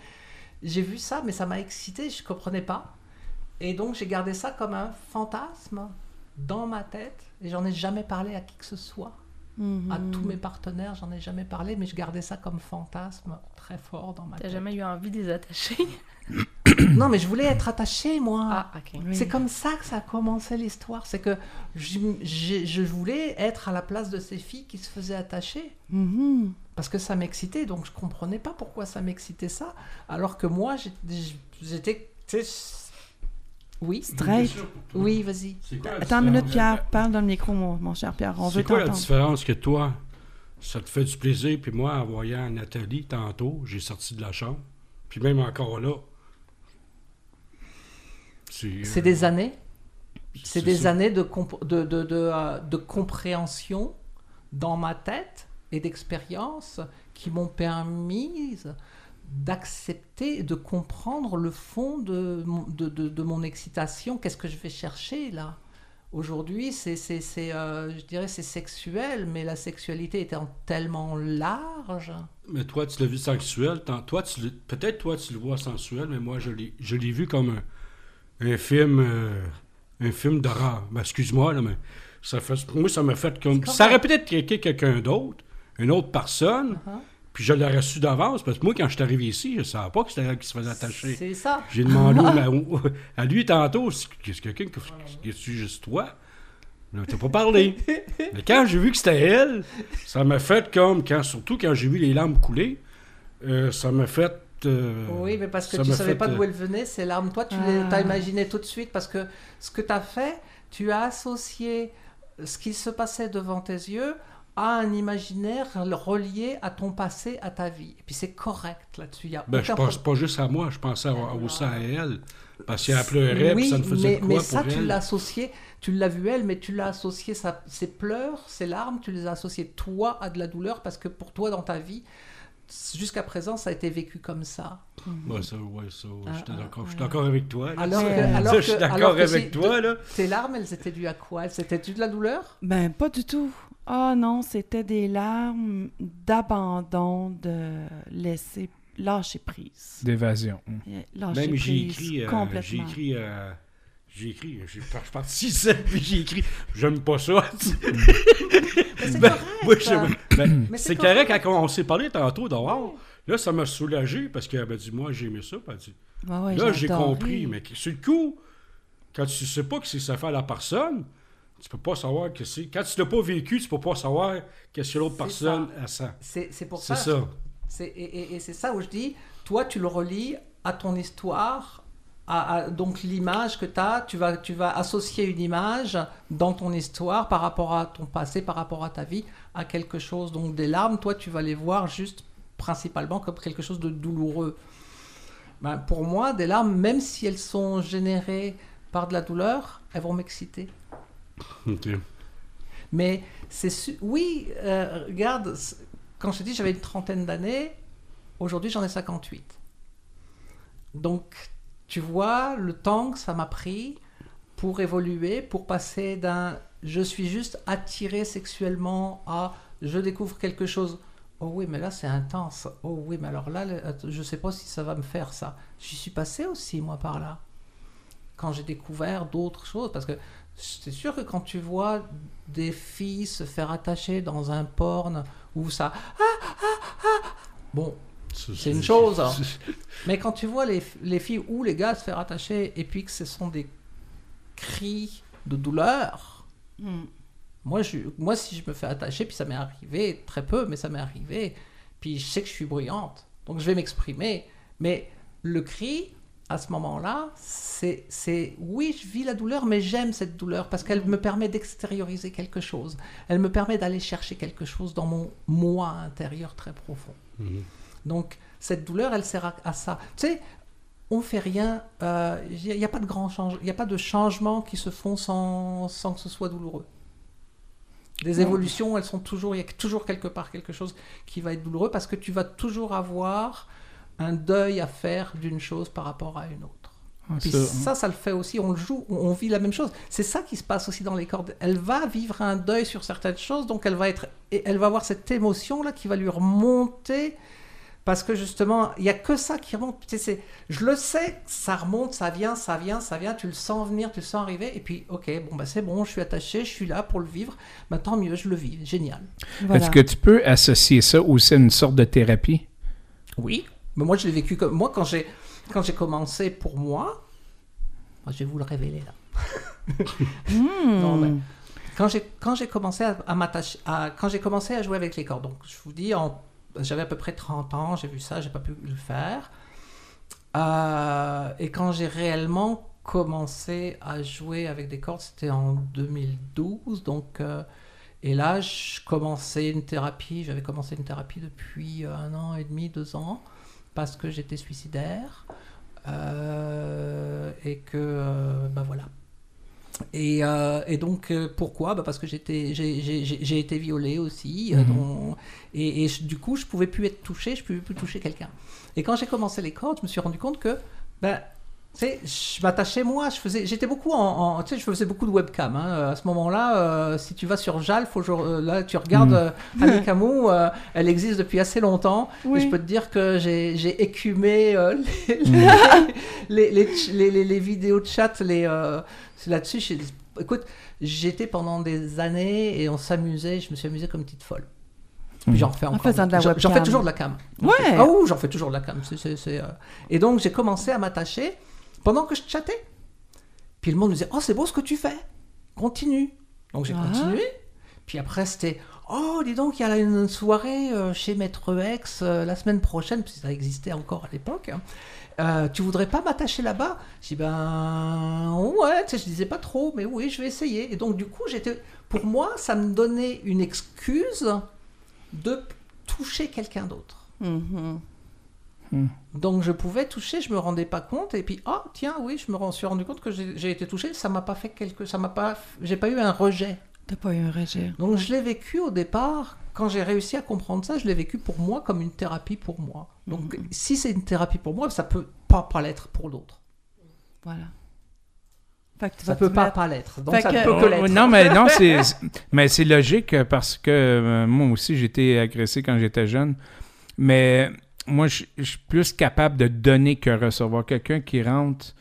J'ai vu ça, mais ça m'a excité, je comprenais pas. Et donc, j'ai gardé ça comme un fantasme dans ma tête, et j'en ai jamais parlé à qui que ce soit. Mhm. À tous mes partenaires, j'en ai jamais parlé, mais je gardais ça comme fantasme très fort dans ma T'as tête. jamais eu envie de les attacher? Non, mais je voulais être attachée, moi. Ah, ok. Oui. C'est comme ça que ça a commencé l'histoire. C'est que je, voulais être à la place de ces filles qui se faisaient attacher. Mhm. Parce que ça m'excitait, donc je comprenais pas pourquoi ça m'excitait ça. Alors que moi, j'étais. Oui, Straight. oui, vas-y. Attends une minute, Pierre. Parle dans le micro, mon, mon cher Pierre. On veut C'est quoi la t'entendre. différence que toi, ça te fait du plaisir, puis moi, en voyant Nathalie tantôt, j'ai sorti de la chambre, puis même encore là. C'est euh, des années. C'est des ça. années de, comp- de, de, de, euh, de compréhension dans ma tête et d'expérience qui m'ont permis d'accepter et de comprendre le fond de, mon- de, de, de mon excitation. Qu'est-ce que je vais chercher là? Aujourd'hui, c'est, c'est, c'est, euh, je dirais, c'est sexuel, mais la sexualité étant tellement large. Mais toi, tu l'as vu tant- Toi, tu peut-être toi, tu le vois sensuel, mais moi, je l'ai, je l'ai vu comme un, un film, euh, un film d'horreur. Ben, excuse-moi, là, mais ça fait, moi, ça m'a fait comme. Ça aurait peut-être été quelqu'un d'autre, une autre personne, Uh-huh. Puis je l'aurais su d'avance, parce que moi, quand je suis arrivé ici, je ne savais pas que c'était elle qui se faisait attacher. C'est ça. J'ai demandé à lui tantôt, c'est qu'est-ce quelqu'un qui est juste toi? Là, t'as pas parlé. Mais quand j'ai vu que c'était elle, ça m'a fait comme, quand, surtout quand j'ai vu les larmes couler, euh, ça m'a fait. euh, Oui, mais parce que tu m'a savais fait, pas euh, d'où elle venait, ces larmes. Toi, tu Ah. les as imaginé tout de suite parce que ce que tu as fait, tu as associé ce qui se passait devant tes yeux à un imaginaire relié à ton passé, à ta vie. Et puis c'est correct là-dessus. Il y a Ben, je pense pas juste à moi, je pensais à- aussi à elle. Parce qu'elle pleurait, puis Oui, ça me faisait mais, de quoi mais pour ça, tu l'as associé, tu l'as vu elle, mais tu l'as associé, sa- ses pleurs, ses larmes, tu les as associés toi à de la douleur parce que pour toi, dans ta vie, jusqu'à présent, ça a été vécu comme ça. Ouais, ça, ouais, ça, Ah, ah, d'accord, je suis ah. d'accord avec toi. là. Alors que, alors que, je suis alors d'accord que avec si- toi, là. Tes larmes, elles étaient dues à quoi? Elles étaient dues de la douleur? Ben, pas du tout. Ah non, c'était des larmes d'abandon, de laisser lâcher prise. D'évasion. Euh, Lâcher Même j'ai prise écrit, euh, j'ai complètement. écrit, euh, j'ai écrit, j'ai je suis parti 6 puis j'ai écrit, j'aime pas ça. Mais c'est Ben, correct. moi, je- ben, Mais c'est c'est correct correct. quand on s'est parlé tantôt dehors. Là, ça m'a soulagé parce qu'elle m'a dit, moi, j'ai aimé ça. Puis elle dit, Ouais, ouais, là, j'ai adoré. compris. Mais que- sur le coup, quand tu sais pas que c'est ça fait à la personne, tu peux pas savoir que c'est. Quand tu l'as pas vécu, tu peux pas savoir qu'est-ce que l'autre personne a ça. C'est pour C'est ça. ça. C'est- Et, et- et c'est ça où je dis, toi, tu le relis à ton histoire, à, à- donc l'image que tu as, tu vas, tu vas associer une image dans ton histoire par rapport à ton passé, par rapport à ta vie, à quelque chose. Donc des larmes, toi, tu vas les voir juste principalement comme quelque chose de douloureux. Ben, pour moi, des larmes, même si elles sont générées par de la douleur, elles vont m'exciter. Ok. Mais c'est oui, euh, regarde, quand je te dis j'avais une trentaine d'années, aujourd'hui j'en ai 58. Donc tu vois le temps que ça m'a pris pour évoluer, pour passer d'un je suis juste attiré sexuellement à je découvre quelque chose. Oh oui, mais là c'est intense. Oh oui, mais alors là, je sais pas si ça va me faire ça. J'y suis passé aussi moi par là. Quand j'ai découvert d'autres choses, parce que c'est sûr que quand tu vois des filles se faire attacher dans un porn où ça. Ah, ah, ah, bon, C'est une chose, hein. mais quand tu vois les, les filles ou les gars se faire attacher et puis que ce sont des cris de douleur, Hmm. moi, je, moi si je me fais attacher, puis ça m'est arrivé très peu, mais ça m'est arrivé, puis je sais que je suis bruyante, donc je vais m'exprimer, mais le cri, à ce moment-là, c'est, c'est oui, je vis la douleur, mais j'aime cette douleur parce qu'elle me permet d'extérioriser quelque chose. Elle me permet d'aller chercher quelque chose dans mon moi intérieur très profond. Mhm. Donc, cette douleur, elle sert à, à ça. Tu sais, on fait rien, il n'y a, pas de grand change, il a pas de changements qui se font sans, sans que ce soit douloureux. Les évolutions, elles sont toujours, il y a toujours quelque part quelque chose qui va être douloureux parce que tu vas toujours avoir un deuil à faire d'une chose par rapport à une autre. Ah, Puis ça, ça, le fait aussi, on le joue, on, vit la même chose. C'est ça qui se passe aussi dans les cordes. Elle va vivre un deuil sur certaines choses, donc elle va être, elle va avoir cette émotion là qui va lui remonter parce que justement, il y a que ça qui remonte. Tu sais, c'est- je le sais, ça remonte, ça vient, ça vient, ça vient. Tu le sens venir, tu le sens arriver, et puis ok, bon bah c'est bon, je suis attaché, je suis là pour le vivre. Bah, tant mieux, je le vis, génial. Voilà. Est-ce que tu peux associer ça aussi à une sorte de thérapie? Oui, mais moi je l'ai vécu comme moi quand j'ai quand j'ai commencé pour moi. je vais vous le révéler là. Hmm. Non, Quand j'ai quand j'ai commencé à, à m'attacher, à- quand j'ai commencé à jouer avec les cordes, donc je vous dis, en- j'avais à peu près 30 ans, j'ai vu ça, j'ai pas pu le faire. Euh, et quand j'ai réellement commencé à jouer avec des cordes, c'était en 2012, donc euh, et là je commençais une thérapie, j'avais commencé une thérapie depuis euh, un an et demi, deux ans, parce que j'étais suicidaire euh, et que euh, bah voilà. Et, euh, et donc, euh, pourquoi? Bah Parce que j'étais, j'ai, été violée aussi. euh, Mhm. dont- et et je- du coup, je pouvais plus être touchée, je pouvais plus toucher quelqu'un. Et quand j'ai commencé les cordes, je me suis rendu compte que, ben, sais, je m'attachais moi, je faisais, j'étais beaucoup en, en- tu sais, je faisais beaucoup de webcam. hein. À ce moment-là, euh, si tu vas sur Jalf, aujourd'hui, là, tu regardes euh, Annie euh, elle existe depuis assez longtemps. Et je peux te dire que j'ai, écumé euh, les, les, les, vidéos de chat, les, euh, là-dessus. Écoute, j'étais pendant des années et on s'amusait, je me suis amusé comme une petite folle. J'en fais En encore. la J'en- fais toujours de la cam. Ouais. Ah ouh, j'en fais toujours de la cam. c'est, euh. Et donc j'ai commencé à m'attacher pendant que je chattais. Puis le monde me disait Oh, c'est beau ce que tu fais. Continue. Donc j'ai Ah. continué. Puis après, c'était Oh, dis donc, il y a une soirée euh, chez Maître X euh, la semaine prochaine, parce que ça existait encore à l'époque. hein. Euh, tu voudrais pas m'attacher là-bas? Je dis Ben ouais, tu sais, je disais pas trop, mais oui, je vais essayer. Et donc, du coup, j'étais. Pour moi, ça me donnait une excuse de toucher quelqu'un d'autre. Mhm. Donc je pouvais toucher, je me rendais pas compte, et puis ah tiens oui, je me rends- suis rendu compte que j'ai été touché, ça m'a pas fait quelque, ça m'a pas, j'ai pas eu un rejet. T'as pas eu un rejet. Donc je l'ai vécu au départ, quand j'ai réussi à comprendre ça, je l'ai vécu pour moi comme une thérapie pour moi. Donc Mhm. si c'est une thérapie pour moi, ça peut pas pas l'être pour d'autres. Voilà. Fait que tu Ça peut pas mettre- pas l'être. Donc Fait ça que- peut que Oh, l'être. non, mais non, c'est mais c'est logique parce que euh, moi aussi j'ai été agressé quand j'étais jeune. Mais moi, je suis plus capable de donner que recevoir. Quelqu'un qui rentre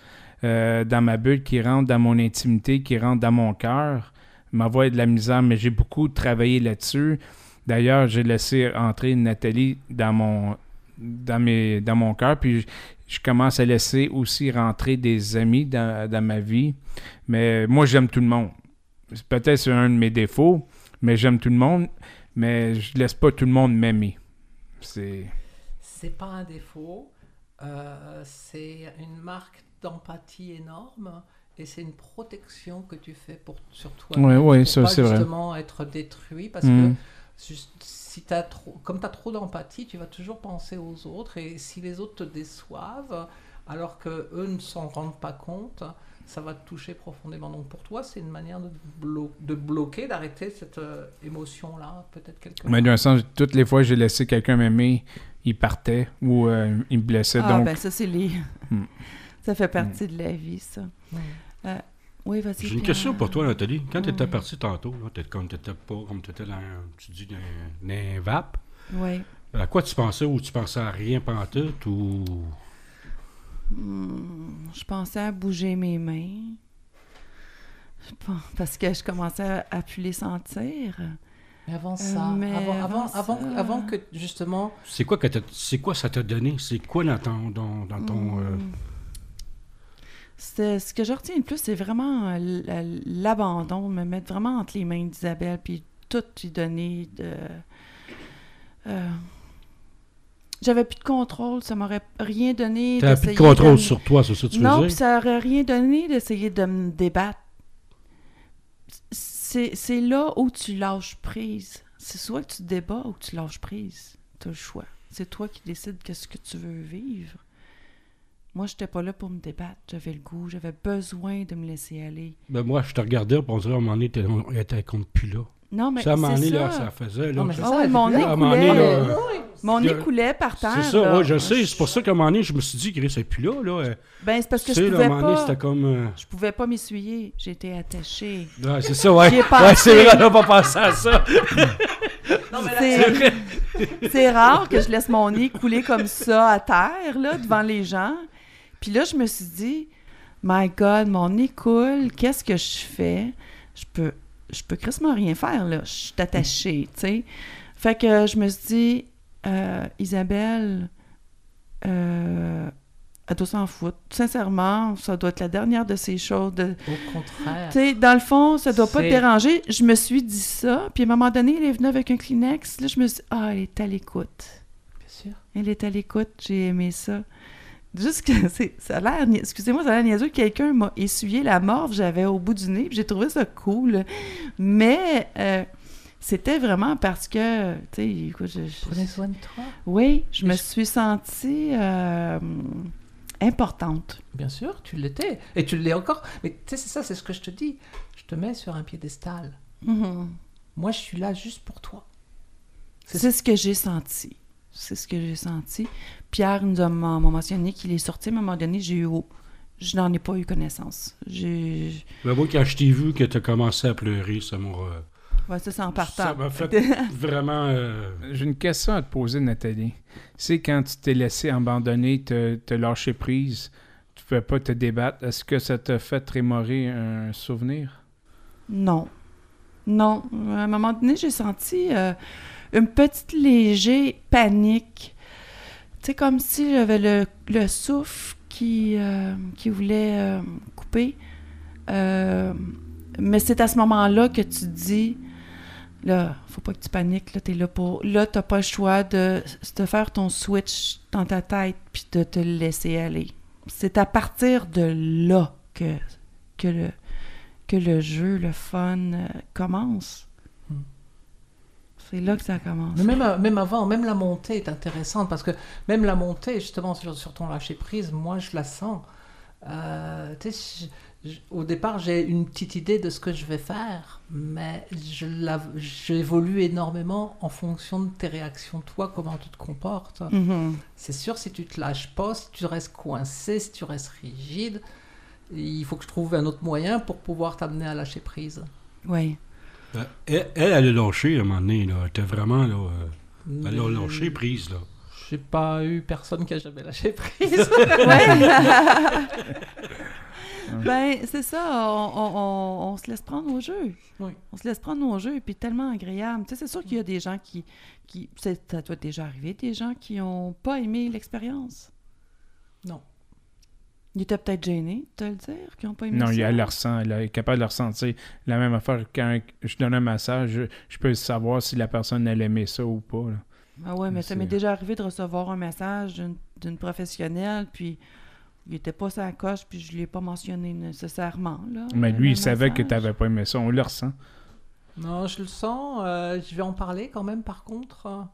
euh, dans ma bulle, qui rentre dans mon intimité, qui rentre dans mon cœur, m'envoie de la misère, mais j'ai beaucoup travaillé là-dessus. D'ailleurs, j'ai laissé entrer Nathalie dans mon dans mes dans mon cœur, puis je, commence à laisser aussi rentrer des amis dans, ma vie. Mais moi, j'aime tout le monde. Peut-être c'est un de mes défauts, mais j'aime tout le monde, mais je laisse pas tout le monde m'aimer. C'est C'est pas un défaut, euh, c'est une marque d'empathie énorme et c'est une protection que tu fais pour, sur toi. Ça, pas c'est vrai. justement être détruit parce Mm. que juste- si as trop, comme tu as trop d'empathie, tu vas toujours penser aux autres et si les autres te déçoivent alors que eux ne s'en rendent pas compte, ça va te toucher profondément. Donc pour toi, c'est une manière de, blo- de bloquer, d'arrêter cette euh, émotion-là, peut-être quelque Mais d'un sens, toutes les fois j'ai laissé quelqu'un m'aimer, il partait ou euh, il me blessait. Ah, donc, ben ça, c'est les. Hmm. ça fait partie de la vie, ça. Mm. Euh, oui, vas-y. J'ai une question pour toi, Nathalie. Quand tu étais Oui. parti tantôt, là, t'étais- comme tu étais pas, comme tu étais dans, tu dis, dans, dans un vape, Oui. à quoi tu pensais ou tu pensais à rien pantoute ou? Hmm, je pensais à bouger mes mains. Parce que je commençais à, à plus les sentir. Mais avant Euh, ça, mais avant, avant, avant avant, ça- avant que justement C'est quoi, que t'as- c'est quoi ça t'a donné? C'est quoi dans ton. Dans, dans ton euh. C'était- ce que je retiens le plus, c'est vraiment euh, l'abandon, me mettre vraiment entre les mains d'Isabelle, puis tout lui donner de. euh, J'avais plus de contrôle, ça m'aurait rien donné. T'as plus de contrôle sur toi, c'est ça que tu non, veux puis dire? ça aurait rien donné d'essayer de me débattre. C'est là où tu lâches prise. C'est soit que tu débats ou que tu lâches prise. Tu as le choix. C'est toi qui décides qu'est-ce que tu veux vivre. Moi, j'étais pas là pour me débattre. J'avais le goût, j'avais besoin de me laisser aller. Ben moi, je te regardais, on dirait à un moment donné, était contre plus là. Non, mais ça, à un moment c'est donné, là, ça. faisait. Là, Non, mais ça- c'est Ah ouais, mon nez coulait. là. là, Mon nez coulait par terre. C'est ça, ouais, je sais. C'est pour ça qu'à un moment donné, je me suis dit, Chris, c'est plus là. là. euh, Ben, c'est parce que tu je pouvais pas. c'était comme. euh, Je pouvais pas m'essuyer. J'étais attachée. Ouais, c'est ça, ouais. Ouais, c'est vrai, on n'a pas pensé à ça. C'est- C'est rare que je laisse mon nez couler comme ça à terre, là, devant les gens. Puis là, je me suis dit, My God, mon nez coule, qu'est-ce que je fais? Je peux, je peux crissement rien faire, là. Je suis attachée, tu sais. Fait que je me suis dit, euh, Isabelle, euh, elle doit s'en foutre. Sincèrement, ça doit être la dernière de ces choses. De, au contraire. tu sais, dans le fond, ça doit pas te déranger. Je me suis dit ça, puis à un moment donné, elle est venue avec un Kleenex. Là, je me suis dit, ah, elle est à l'écoute. Bien sûr. Elle est à l'écoute, j'ai aimé ça. Juste que c'est, ça a l'air, excusez-moi, ça a l'air niaiseux, quelqu'un m'a essuyé la morve que j'avais au bout du nez, puis j'ai trouvé ça cool. Mais euh, c'était vraiment parce que, tu sais, écoute, je- je- Prenez soin de toi. oui, je me je- suis sentie euh, importante. Bien sûr, tu l'étais. Et tu l'es encore. Mais tu sais, c'est ça, c'est ce que je te dis. Je te mets sur un piédestal. Mhm. Moi, je suis là juste pour toi. C'est C'est ce que j'ai senti. C'est ce que j'ai senti. Pierre nous a mentionné qu'il est sorti à un moment donné. J'ai eu. Je n'en ai pas eu connaissance. J'ai. Ben, moi, quand je t'ai vu que tu as commencé à pleurer, ça m'a. euh, Ouais, ça, c'est en partant. Ça m'a fait vraiment. euh, J'ai une question à te poser, Nathalie. C'est quand tu t'es laissé abandonner, te, te lâcher prise, tu ne pouvais pas te débattre. Est-ce que ça t'a fait rémorer un souvenir? Non. Non. À un moment donné, j'ai senti euh, une petite léger panique. Tu sais, comme si j'avais le, le souffle qui, euh, qui voulait euh, couper. Euh, mais c'est à ce moment-là que tu te dis, là, faut pas que tu paniques, là, t'es là pour... Là, t'as pas le choix de, de faire ton switch dans ta tête puis de te laisser aller. C'est à partir de là que, que le que le jeu, le fun commence. C'est là que ça commence. Mais même, euh, même avant, même la montée est intéressante parce que même la montée, justement, sur, sur ton lâcher prise, moi je la sens. Euh, je- je- au départ, j'ai une petite idée de ce que je vais faire, mais j'évolue énormément en fonction de tes réactions, toi, comment tu te comportes. Mhm. C'est sûr, si tu te lâches pas, si tu restes coincé, si tu restes rigide, il faut que je trouve un autre moyen pour pouvoir t'amener à lâcher prise. Oui. Euh, Elle, elle, a lâché à un moment donné. Là. Elle était vraiment. Là, euh, elle a lâché prise. Là. J'ai pas eu personne qui a jamais lâché prise. ben, c'est ça, on, on- on- on se laisse prendre au jeu. Oui. On se laisse prendre au jeu, et puis tellement agréable. Tu sais, c'est sûr qu'il y a des gens qui... qui ça doit déjà arriver, des gens qui n'ont pas aimé l'expérience. Non. Ils étaient peut-être gênés, de te le dire, qui n'ont pas aimé Non, ça. il- elle le ressent, elle est capable de le ressentir. La même affaire, quand je donne un massage, je, je peux savoir si la personne elle aimait ça ou pas. là. Ah ouais, mais ça m'est déjà arrivé de recevoir un message d'une- professionnelle, puis il était pas sa coche, puis je ne l'ai pas mentionné nécessairement. Là, Mais lui, il savait que tu n'avais pas aimé ça, on le ressent. Non, je le sens. euh, je vais en parler quand même, par contre.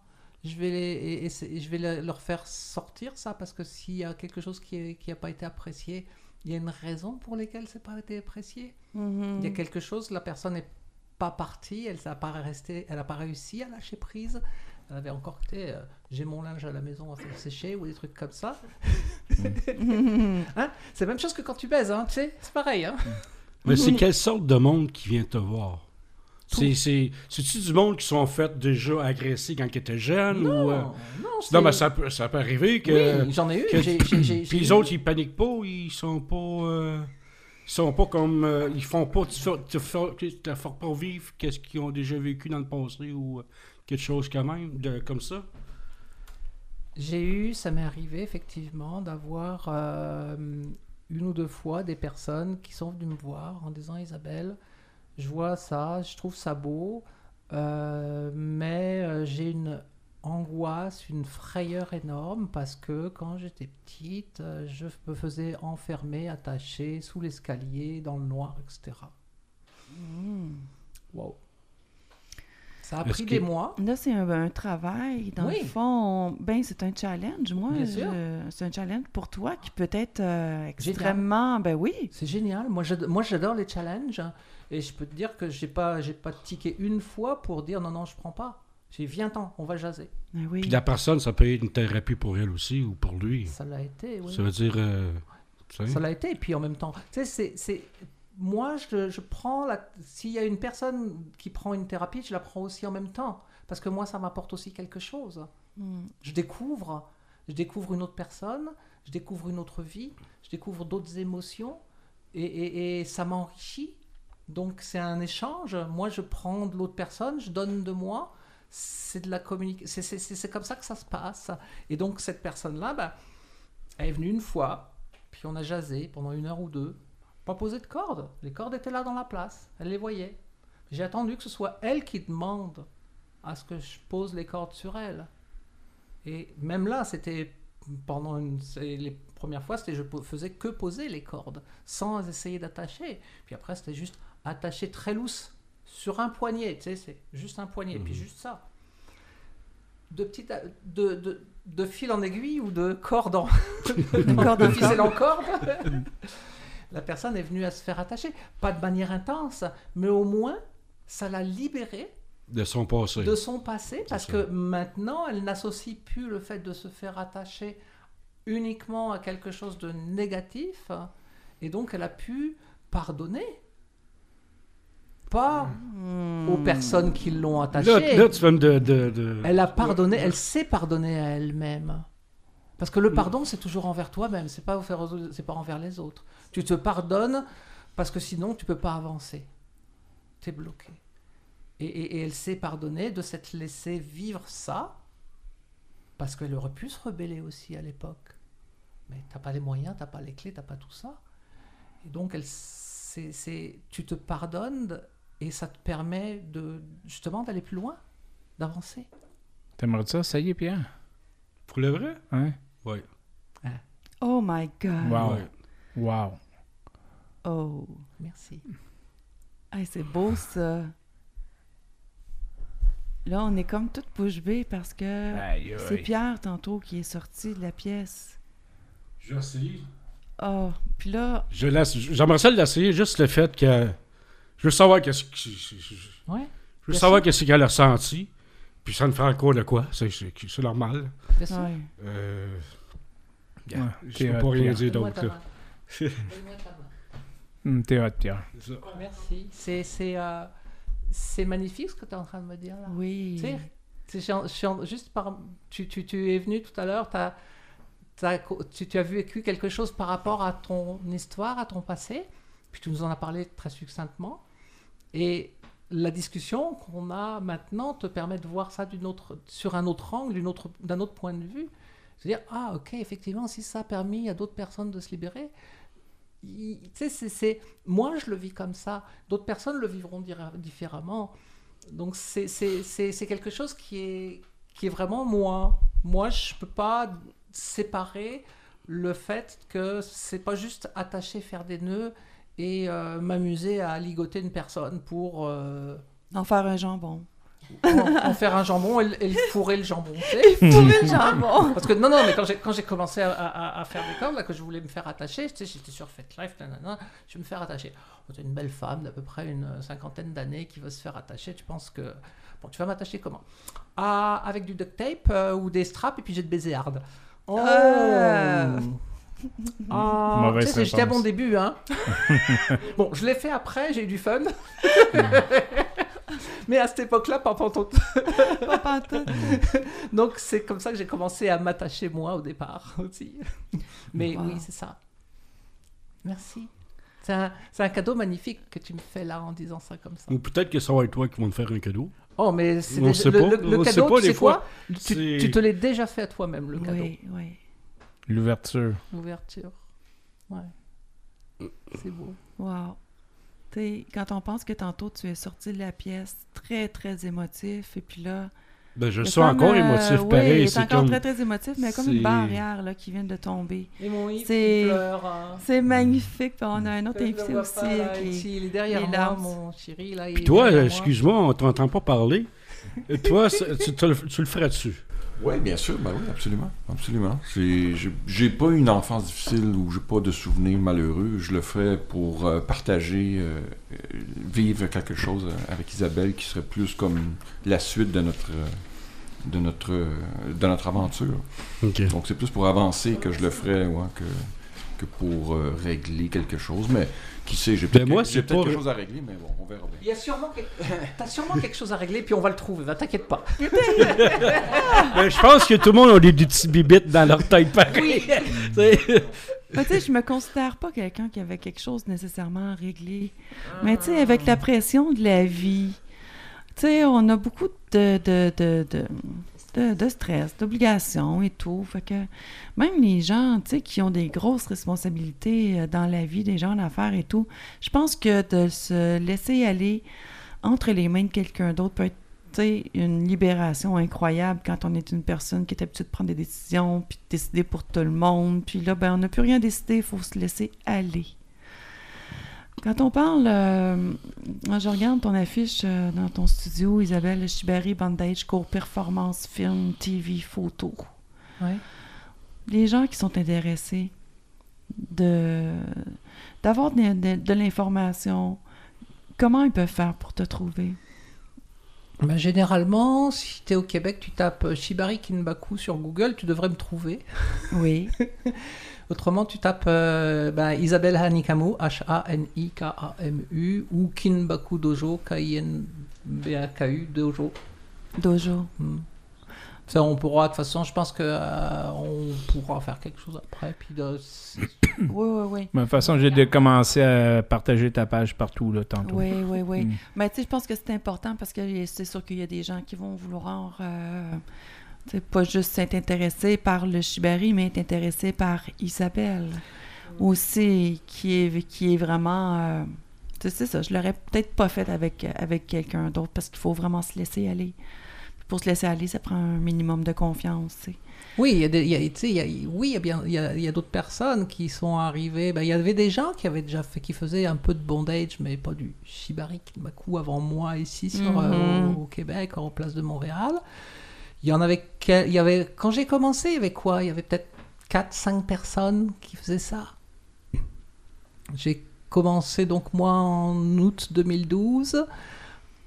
Je vais, les, et- et c'est- je vais le- leur faire sortir ça, parce que s'il y a quelque chose qui n'a pas été apprécié, il y a une raison pour laquelle n'a pas été apprécié. Mhm. Il y a quelque chose, la personne n'est pas partie, elle n'a pas, resté- elle a pas réussi à lâcher prise. Elle avait encore été, euh, j'ai mon linge à la maison à faire sécher ou des trucs comme ça. Hein? C'est la même chose que quand tu baises, hein, tu sais, c'est pareil. Hein Mais c'est quelle sorte de monde qui vient te voir? C'est, c'est, c'est-tu du monde qui sont fait déjà agressés quand ils étaient jeunes? ou, euh, non, Non, mais ça peut, ça peut arriver que. Oui, j'en ai eu. que- Puis les autres, ils paniquent pas, ils sont pas. euh, ils sont pas comme. euh, ils font pas. Tu te fais pas vivre qu'est-ce qu'ils ont déjà vécu dans le passé ou euh, quelque chose quand même, de, comme ça. J'ai eu, ça m'est arrivé effectivement d'avoir euh, une ou deux fois des personnes qui sont venues me voir en disant Isabelle, je vois ça, je trouve ça beau, euh, mais euh, j'ai une angoisse, une frayeur énorme parce que quand j'étais petite, euh, je me faisais enfermer, attacher sous l'escalier, dans le noir, etc. Mm. Wow. Ça a Est-ce pris que- des mois. Là, c'est un, un travail. Dans Oui. le fond, ben, c'est un challenge. Moi, Bien sûr. je- c'est un challenge pour toi qui peut être euh, Génial. extrêmement. Ben oui. C'est génial. Moi, j'adore les challenges. Et je peux te dire que j'ai pas, j'ai pas tiqué une fois pour dire non, non, je prends pas. J'ai viens ten on va jaser. Oui. Puis la personne, ça peut être une thérapie pour elle aussi ou pour lui. Ça l'a été, oui. Ça veut dire. euh. Ça l'a été. Et puis en même temps, tu sais, c'est, c'est, moi, je, je prends la. S'il y a une personne qui prend une thérapie, je la prends aussi en même temps. Parce que moi, ça m'apporte aussi quelque chose. Mm. Je découvre, je découvre une autre personne, je découvre une autre vie, je découvre d'autres émotions, et, et- et ça m'enrichit. Donc c'est un échange. Moi, je prends de l'autre personne, je donne de moi. C'est de la communication. C'est, comme ça que ça se passe. Et donc cette personne-là, bah, elle est venue une fois, puis on a jasé pendant une heure ou deux. Pas posé de cordes. Les cordes étaient là dans la place. Elle les voyait. J'ai attendu que ce soit elle qui demande à ce que je pose les cordes sur elle. Et même là, c'était pendant une, les premières fois, c'était je faisais que poser les cordes sans essayer d'attacher. Puis après, c'était juste attacher très loose sur un poignet. Tu sais, c'est juste un poignet, puis juste ça. De petites, a- de, de, de fil en aiguille ou de corde en, corde de ficelle en corde. La personne est venue à se faire attacher, pas de manière intense, mais au moins ça l'a libérée De son passé. de son passé parce que maintenant elle n'associe plus le fait de se faire attacher uniquement à quelque chose de négatif et donc elle a pu pardonner pas Mm. aux personnes qui l'ont attachée là, tu viens de. de, de- elle a pardonné elle sait pardonner à elle-même parce que le pardon c'est toujours envers toi-même c'est pas c'est pas envers les autres tu te pardonnes parce que sinon tu peux pas avancer tu es bloqué et, et- et elle s'est pardonnée de s'être laissée vivre ça, parce qu'elle aurait pu se rebeller aussi à l'époque. Mais t'as pas les moyens, t'as pas les clés, t'as pas tout ça. Et donc, elle, c'est- tu te pardonnes et ça te permet de justement d'aller plus loin, d'avancer. T'aimerais ça? Ça y est, Pierre? Pour le vrai? Hein? Oui. Oh my God. Wow. Ouais. Wow. Oh. Merci. Hey, c'est beau, ça. Là, on est comme toute bouche bée parce que Aïe, c'est aïe. Pierre, tantôt, qui est sorti de la pièce. J'essaye. Oh, puis là, Je laisse- J'aimerais ça l'essayer, juste le fait que. Je veux savoir qu'est-ce que. Je je- je Ouais, veux Bien savoir sûr. qu'est-ce qu'elle a ressenti. Puis ça ne fait encore de quoi. C'est c'est- c'est normal. sûr. ouais. Euh, Ouais, je peux pas rien dire d'autre. Hum, T'es hot, Pierre. C'est ça. Merci. C'est c'est euh, c'est magnifique ce que tu es en train de me dire là. Oui. Tu sais, c'est- juste par, tu, tu, tu es venu tout à l'heure, tu, tu as vécu quelque chose par rapport à ton histoire, à ton passé, puis tu nous en as parlé très succinctement. Et la discussion qu'on a maintenant te permet de voir ça d'une autre, sur un autre angle, d'un autre point de vue. C'est-à-dire, ah ok, effectivement, si ça a permis à d'autres personnes de se libérer, c'est- moi je le vis comme ça, d'autres personnes le vivront différemment. Donc c'est- quelque chose qui est, qui est vraiment moi. Moi, je peux pas séparer le fait que c'est pas juste attacher, faire des nœuds et euh, m'amuser à ligoter une personne pour euh, En faire un jambon. en, en faire un jambon et, fourrer le jambon. tu sais. Fourrer le jambon! Parce que non, non, mais quand j'ai, commencé à, à- à faire des cordes, là, que je voulais me faire attacher, tu sais, j'étais sur FetLife, nanana, je vais me faire attacher. T'es une belle femme d'à peu près une cinquantaine d'années qui veut se faire attacher, tu penses que... Bon, tu vas m'attacher comment? Ah, Avec du duct tape euh, ou des straps et puis j'ai de baiser hard. Oh Mauvaise tu sais, j'étais à mon début, hein. bon, je l'ai fait après, j'ai eu du fun. Mais à cette époque-là, pas pantoute. Pas pantoute. Donc c'est comme ça que j'ai commencé à m'attacher moi au départ aussi. Mais Wow. oui, c'est ça. Merci. C'est un, c'est un cadeau magnifique que tu me fais là en disant ça comme ça. Ou peut-être que ça va être toi qui vont te faire un cadeau. Oh, mais c'est On déjà- sait le, pas. le- le cadeau, pas, tu des sais fois. quoi tu te l'es déjà fait à toi-même, le cadeau. Oui, oui. L'ouverture. L'ouverture. Ouais. C'est beau. Wow. Tu sais, quand on pense que tantôt tu es sorti de la pièce très, très émotif, et puis là. Ben, je suis encore euh, émotif, oui, pareil. il est C'est encore comme... très, très émotif, mais comme une barrière là, qui vient de tomber. Et mon C'est- hein. C'est magnifique. Puis on a un autre le invité aussi. pas, là, qui- il est derrière les moi, larmes. mon chéri. Là, il Puis toi, excuse-moi, on t'entend pas parler. Et toi, tu, le- le ferais-tu? Oui, bien sûr, ben oui, absolument. Absolument. J'ai- pas une enfance difficile ou j'ai pas de souvenirs malheureux. Je le ferais pour euh, partager, euh, euh, vivre quelque chose avec Isabelle qui serait plus comme la suite de notre, euh, de notre, de notre aventure. Donc c'est plus pour avancer que je le ferais ouais, que, que pour régler quelque chose. Mais qui sait, j'ai peut-être Ben, peut-être pas- quelque chose à régler, mais bon, on verra bien. Il y a sûrement, quel- T'as sûrement quelque chose à régler, puis on va le trouver. T'inquiète pas. Ben, je pense que tout le monde a des, petits bibites dans leur tête pareil. Tu sais, je me considère pas quelqu'un qui avait quelque chose nécessairement à régler. Mais tu sais, avec la pression de la vie, tu sais, on a beaucoup de, de, de, de, de- stress, d'obligations et tout. Fait que même les gens, qui ont des grosses responsabilités euh, dans la vie, des gens d'affaires et tout, je pense que de se laisser aller entre les mains de quelqu'un d'autre peut être une libération incroyable quand on est une personne qui est habituée de prendre des décisions, puis de décider pour tout le monde. Puis là, ben, on n'a plus rien décidé, il faut se laisser aller. Quand on parle, euh, je regarde ton affiche euh, dans ton studio, Isabelle Chibari, Bandage, cours performance, film, TV, photo. Ouais. Les gens qui sont intéressés de d'avoir de, de- de l'information, comment ils peuvent faire pour te trouver? Ben, généralement, si tu es au Québec, tu tapes euh, Shibari Kinbaku sur Google, tu devrais me trouver. Oui. Autrement, tu tapes euh, ben, Isabelle Hanikamu, H-A-N-I-K-A-M-U, ou Kinbaku Dojo, K-I-N-B-A-K-U, Dojo. Dojo. Hmm. Ça, on pourra, de toute façon, je pense que euh, on pourra faire quelque chose après. Puis de- Oui, oui, oui. Mais de toute façon, j'ai de commencer à partager ta page partout, là, tantôt. Oui, oui, oui. Mm. Mais tu sais, je pense que c'est important parce que c'est sûr qu'il y a des gens qui vont vouloir, euh, tu sais, pas juste être intéressés par le Shibari, mais être intéressés par Isabelle aussi, qui est, qui est vraiment. euh, tu sais, c'est ça, je l'aurais peut-être pas fait avec, avec quelqu'un d'autre parce qu'il faut vraiment se laisser aller. Pour se laisser aller, ça prend un minimum de confiance. Oui, il y a des- il y a- tu sais, il y a- oui, il y a bien, il y a, d'autres personnes qui sont arrivées. Ben, il y avait des gens qui avaient déjà fait, qui faisaient un peu de bondage, mais pas du shibari kinbaku avant moi ici sur, euh, Mhm. au, au Québec, en place de Montréal. Il y en avait, quel- il y avait quand j'ai commencé, il y avait quoi? Il y avait peut-être 4-5 personnes qui faisaient ça. J'ai commencé donc moi en août 2012.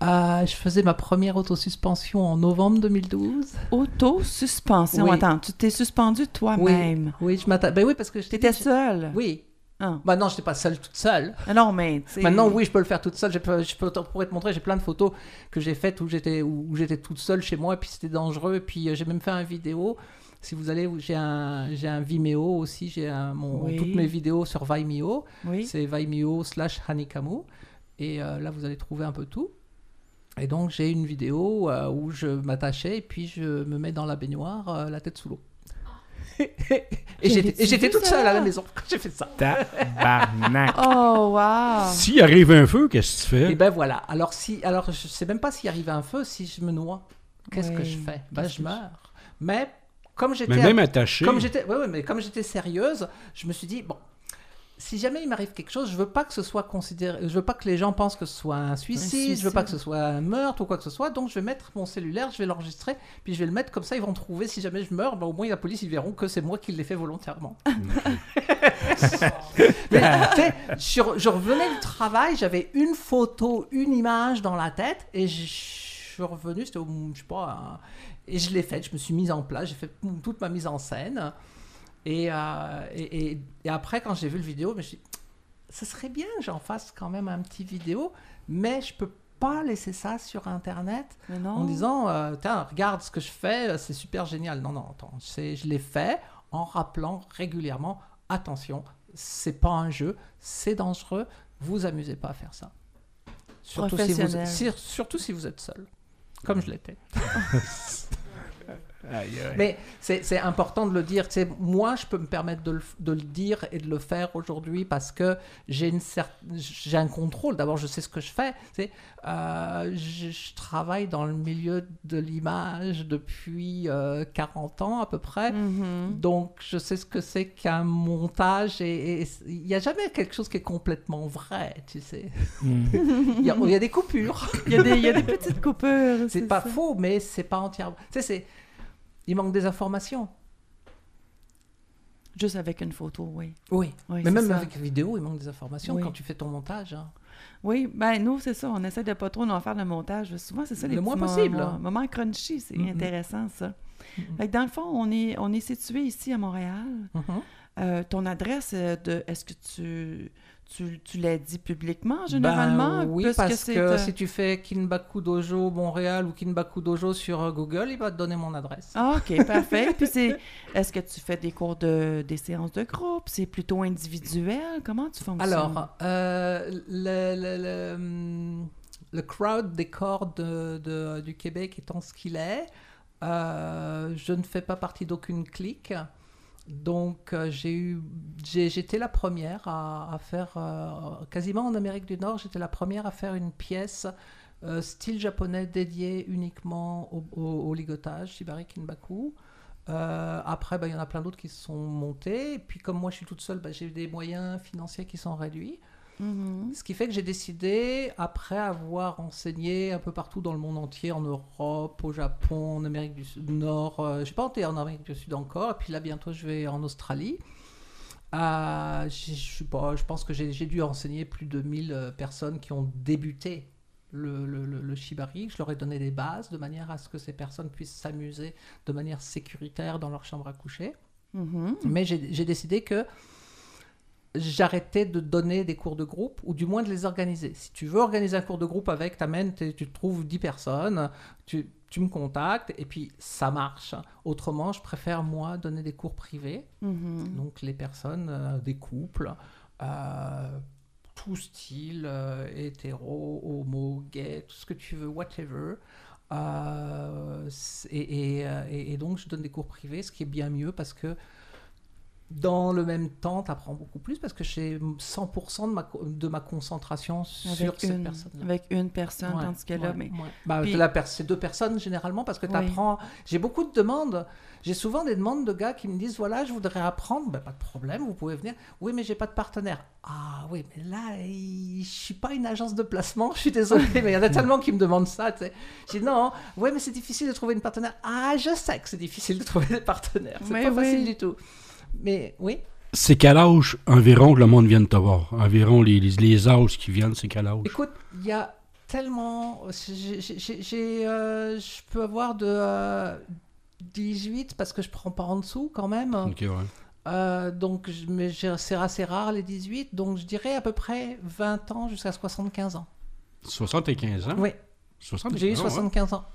Euh, je faisais ma première autosuspension en novembre 2012. Auto-suspension? Oui. Attends, tu t'es suspendu toi-même? Oui, je m'attends. Ben oui, parce que je Tu étais dit, je- seule? Oui, Ah. Bah non, j'étais pas seule toute seule. Ah non, mais Maintenant, oui, je peux le faire toute seule. Je, peux, je peux- pourrais te montrer, j'ai plein de photos que j'ai faites où j'étais où, j'étais toute seule chez moi, et puis c'était dangereux. Et puis euh, j'ai même fait un vidéo. Si vous allez, j'ai un, j'ai un Vimeo aussi. J'ai mon, Oui. toutes mes vidéos sur Vimeo. Oui. C'est Vimeo slash Hanikamu. Et euh, là, vous allez trouver un peu tout. Et donc, j'ai une vidéo euh, où je m'attachais et puis je me mets dans la baignoire, euh, la tête sous l'eau. et j'étais et toute seule à la maison quand j'ai fait ça. Tabarnak. Oh, wow! S'il arrive un feu, qu'est-ce que tu Et fais? ben voilà. Alors si, alors je sais même pas s'il arrive un feu, si je me noie, qu'est-ce que je fais? Ben je meurs. Mais comme j'étais, Mais même attaché. comme j'étais, ouais, ouais, mais comme j'étais sérieuse, je me suis dit bon. Si jamais il m'arrive quelque chose, je veux pas que ce soit considéré, je veux pas que les gens pensent que ce soit un suicide, je veux pas que ce suicide. soit un meurtre ou quoi que ce soit, donc je vais mettre mon cellulaire, je vais l'enregistrer, puis je vais le mettre comme ça, ils vont trouver si jamais je meurs, ben, au moins la police ils verront que c'est moi qui l'ai fait volontairement. Mais, je, je revenais du travail, j'avais une photo, une image dans la tête, et je suis revenu, c'était, au- je sais pas, un- et je l'ai faite, je me suis mise en place, j'ai fait toute ma mise en scène. Et, euh, et, et- et après, quand j'ai vu le vidéo, je me suis dit, ce serait bien que j'en fasse quand même un petit vidéo, mais je peux pas laisser ça sur Internet en disant, euh, tiens, regarde ce que je fais, euh, c'est super génial. Non, non, attends, je l'ai fait en rappelant régulièrement, attention, c'est pas un jeu, c'est dangereux, vous amusez pas à faire ça. Surtout si vous, Professionnel. si- surtout si vous êtes seul, comme je l'étais. Aïe, aïe. Mais c'est c'est important de le dire. Sais, moi, je peux me permettre de le, de le dire et de le faire aujourd'hui parce que j'ai une cer- j'ai un contrôle. D'abord, je sais ce que je fais. Euh, je, je travaille dans le milieu de l'image depuis euh, 40 ans à peu près. Mhm. Donc, je sais ce que c'est qu'un montage et et il n'y a jamais quelque chose qui est complètement vrai, tu sais. Mm. Il y, a- il y a des coupures. Il y, a des, il y a des petites coupures. C'est pas ça. faux, mais c'est pas entièrement. Tu sais, c'est. Il manque des informations. Juste avec une photo, oui. Oui. Oui, mais même ça. avec vidéo, il manque des informations Oui. quand tu fais ton montage. hein. Oui, ben nous, c'est ça. On essaie de pas trop en faire le montage. Souvent, c'est ça les Le moins mo- possible. mo- moments crunchy. C'est intéressant, ça. Fait que dans le fond, on est, on est situé ici à Montréal. Mhm. Euh, ton adresse, euh, de, est-ce que tu, tu, tu l'as dit publiquement, généralement? Ben, oui, puisque parce que si tu fais Kinbaku Dojo Montréal ou Kinbaku Dojo sur Google, il va te donner mon adresse. Ah, OK, parfait. Puis c'est... Est-ce que tu fais des cours de... des séances de groupe? C'est plutôt individuel? Comment tu fonctionnes? Alors, euh, le, le, le, hum, le crowd décor de, de- du Québec étant ce qu'il est, euh, je ne fais pas partie d'aucune clique. Donc, euh, j'ai eu, j'étais la première à, faire, euh, quasiment en Amérique du Nord, j'étais la première à faire une pièce euh, style japonais dédiée uniquement au ligotage, Shibari Kinbaku. Euh, après, bah, il y en a plein d'autres qui se sont montés. Et puis, comme moi, je suis toute seule, bah, j'ai des moyens financiers qui sont réduits. Mhm. Ce qui fait que j'ai décidé, après avoir enseigné un peu partout dans le monde entier, en Europe, au Japon, en Amérique du Sud- Nord, euh, je n'ai pas été en Amérique du Sud encore, et puis là bientôt je vais en Australie. Euh, j'ai- je, pense que j'ai j'ai dû enseigner plus de 1000 euh, personnes qui ont débuté le, le, le- le shibari. Je leur ai donné des bases de manière à ce que ces personnes puissent s'amuser de manière sécuritaire dans leur chambre à coucher. Mhm. Mais j'ai j'ai décidé que j'arrêtais de donner des cours de groupe, ou du moins de les organiser. Si tu veux organiser un cours de groupe avec, t'amènes, tu trouves 10 personnes, tu, tu me contactes, et puis ça marche. Autrement, je préfère, moi, donner des cours privés. Mhm. Donc les personnes, euh, des couples, euh, tout style, euh, hétéro, homo, gay, tout ce que tu veux, whatever. C'est- et, et, euh, et- et donc je donne des cours privés, ce qui est bien mieux parce que dans le même temps, tu apprends beaucoup plus parce que j'ai 100% de ma, de ma concentration sur Avec cette une, personne. avec une personne, Ouais, tandis que là, ouais, mais... ouais. Bah, Puis- de c'est deux personnes généralement parce que tu Oui. apprends. J'ai beaucoup de demandes. J'ai souvent des demandes de gars qui me disent voilà, je voudrais apprendre. Ben, pas de problème, vous pouvez venir. Oui, mais j'ai pas de partenaire. Ah oui, mais là, je suis pas une agence de placement. Je suis désolée, mais il y en a tellement qui me demandent ça. tu sais. Je dis non. Oui, mais c'est difficile de trouver une partenaire. Ah, je sais que c'est difficile de trouver des partenaires. C'est pas oui. facile du tout. Mais oui. C'est quel âge environ que le monde vient de te voir? Environ les, les, les âges qui viennent, c'est quel âge? Écoute, il y a tellement. euh, Je peux avoir de euh, 18 parce que je prends pas en dessous quand même. Ok, ouais. Euh, donc, c'est assez rare les 18, donc je dirais à peu près 20 ans jusqu'à 75 ans. 75 ans? Oui, 75 j'ai eu ans, 75 ans. hein?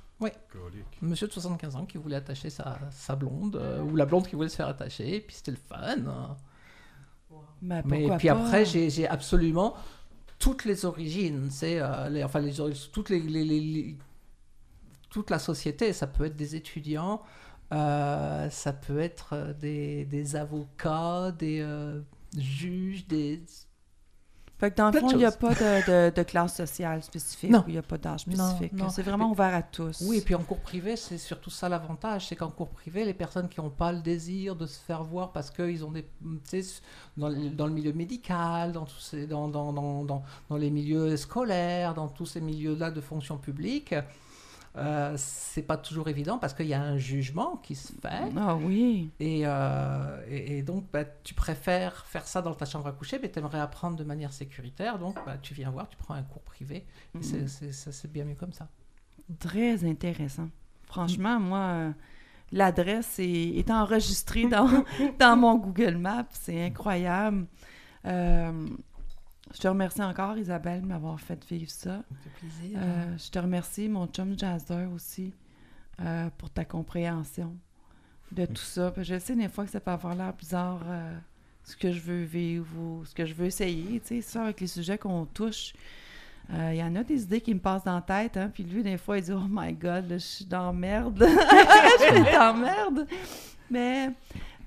Colique. Monsieur de 75 ans qui voulait attacher sa, sa blonde, euh, ou la blonde qui voulait se faire attacher, et puis c'était le fun. Mais puis pas? après, j'ai absolument toutes les origines, c'est euh, les, enfin les origines, toutes les, les- les- les- toute la société. Ça peut être des étudiants, euh, ça peut être des, des avocats, des euh, juges, des Fait que dans le fond, il n'y a pas de, de- de classe sociale spécifique, il n'y a pas d'âge spécifique. C'est vraiment ouvert à tous. Oui, et puis en cours privé, c'est surtout ça l'avantage, c'est qu'en cours privé, les personnes qui n'ont pas le désir de se faire voir parce qu'ils ont des, tu sais, dans, le- dans le milieu médical, dans tous ces, dans, dans, dans, dans, dans les milieux scolaires, dans tous ces milieux-là de fonction publique, euh, c'est pas toujours évident parce qu'il y a un jugement qui se fait. Ah oui. Et, euh, et, et donc, bah, tu préfères faire ça dans ta chambre à coucher, mais tu aimerais apprendre de manière sécuritaire. Donc, bah, tu viens voir, tu prends un cours privé. Mhm. c'est- bien mieux comme ça. Très intéressant. Franchement, moi, euh, l'adresse est, est enregistrée dans, dans mon Google Maps. C'est incroyable. Euh, je te remercie encore, Isabelle, de m'avoir fait vivre ça. Ça fait plaisir. Euh, je te remercie, mon chum Jazzer aussi, euh, pour ta compréhension de tout ça. Je sais des fois que ça peut avoir l'air bizarre euh, ce que je veux vivre ou ce que je veux essayer. Tu sais, ça, avec les sujets qu'on touche, euh, il y en a des idées qui me passent dans la tête. Hein, puis lui, des fois, il dit Oh my God, là, je suis dans merde. je suis dans merde. Mais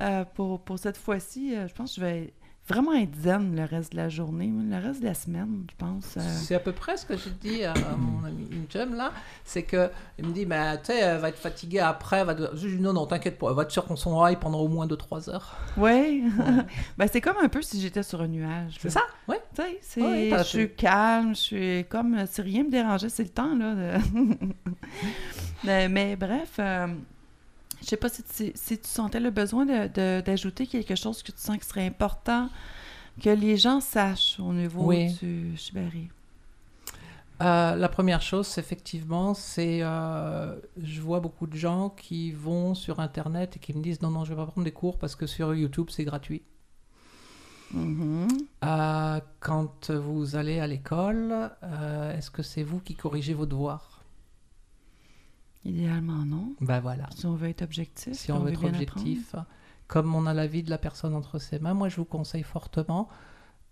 euh, pour, pour cette fois-ci, euh, je pense que je vais vraiment être zen le reste de la journée, le reste de la semaine, je pense. euh. C'est à peu près ce que j'ai dit à, à mon ami Injem là, c'est que il me dit mais tu sais elle va être fatiguée après, va je dis non non t'inquiète pas, elle va être sûre qu'on rail pendant au moins 2-3 heures. Oui. ben, c'est comme un peu si j'étais sur un nuage. C'est ça, ouais. Tu sais, Ouais, je suis calme, je suis comme si rien me dérangeait, c'est le temps, là. de- mais bref, euh, je sais pas si tu, si tu sentais le besoin de- de- d'ajouter quelque chose que tu sens qui serait important que les gens sachent au niveau Oui. du Shibari. Euh, la première chose, effectivement, c'est euh, je vois beaucoup de gens qui vont sur internet et qui me disent non non je vais pas prendre des cours parce que sur YouTube c'est gratuit. Mhm. Euh, quand vous allez à l'école, euh, est-ce que c'est vous qui corrigez vos devoirs? Idéalement, non. Ben voilà. Si on veut être objectif, si on veut veut être objectif, comme on a la vie de la personne entre ses mains, moi je vous conseille fortement,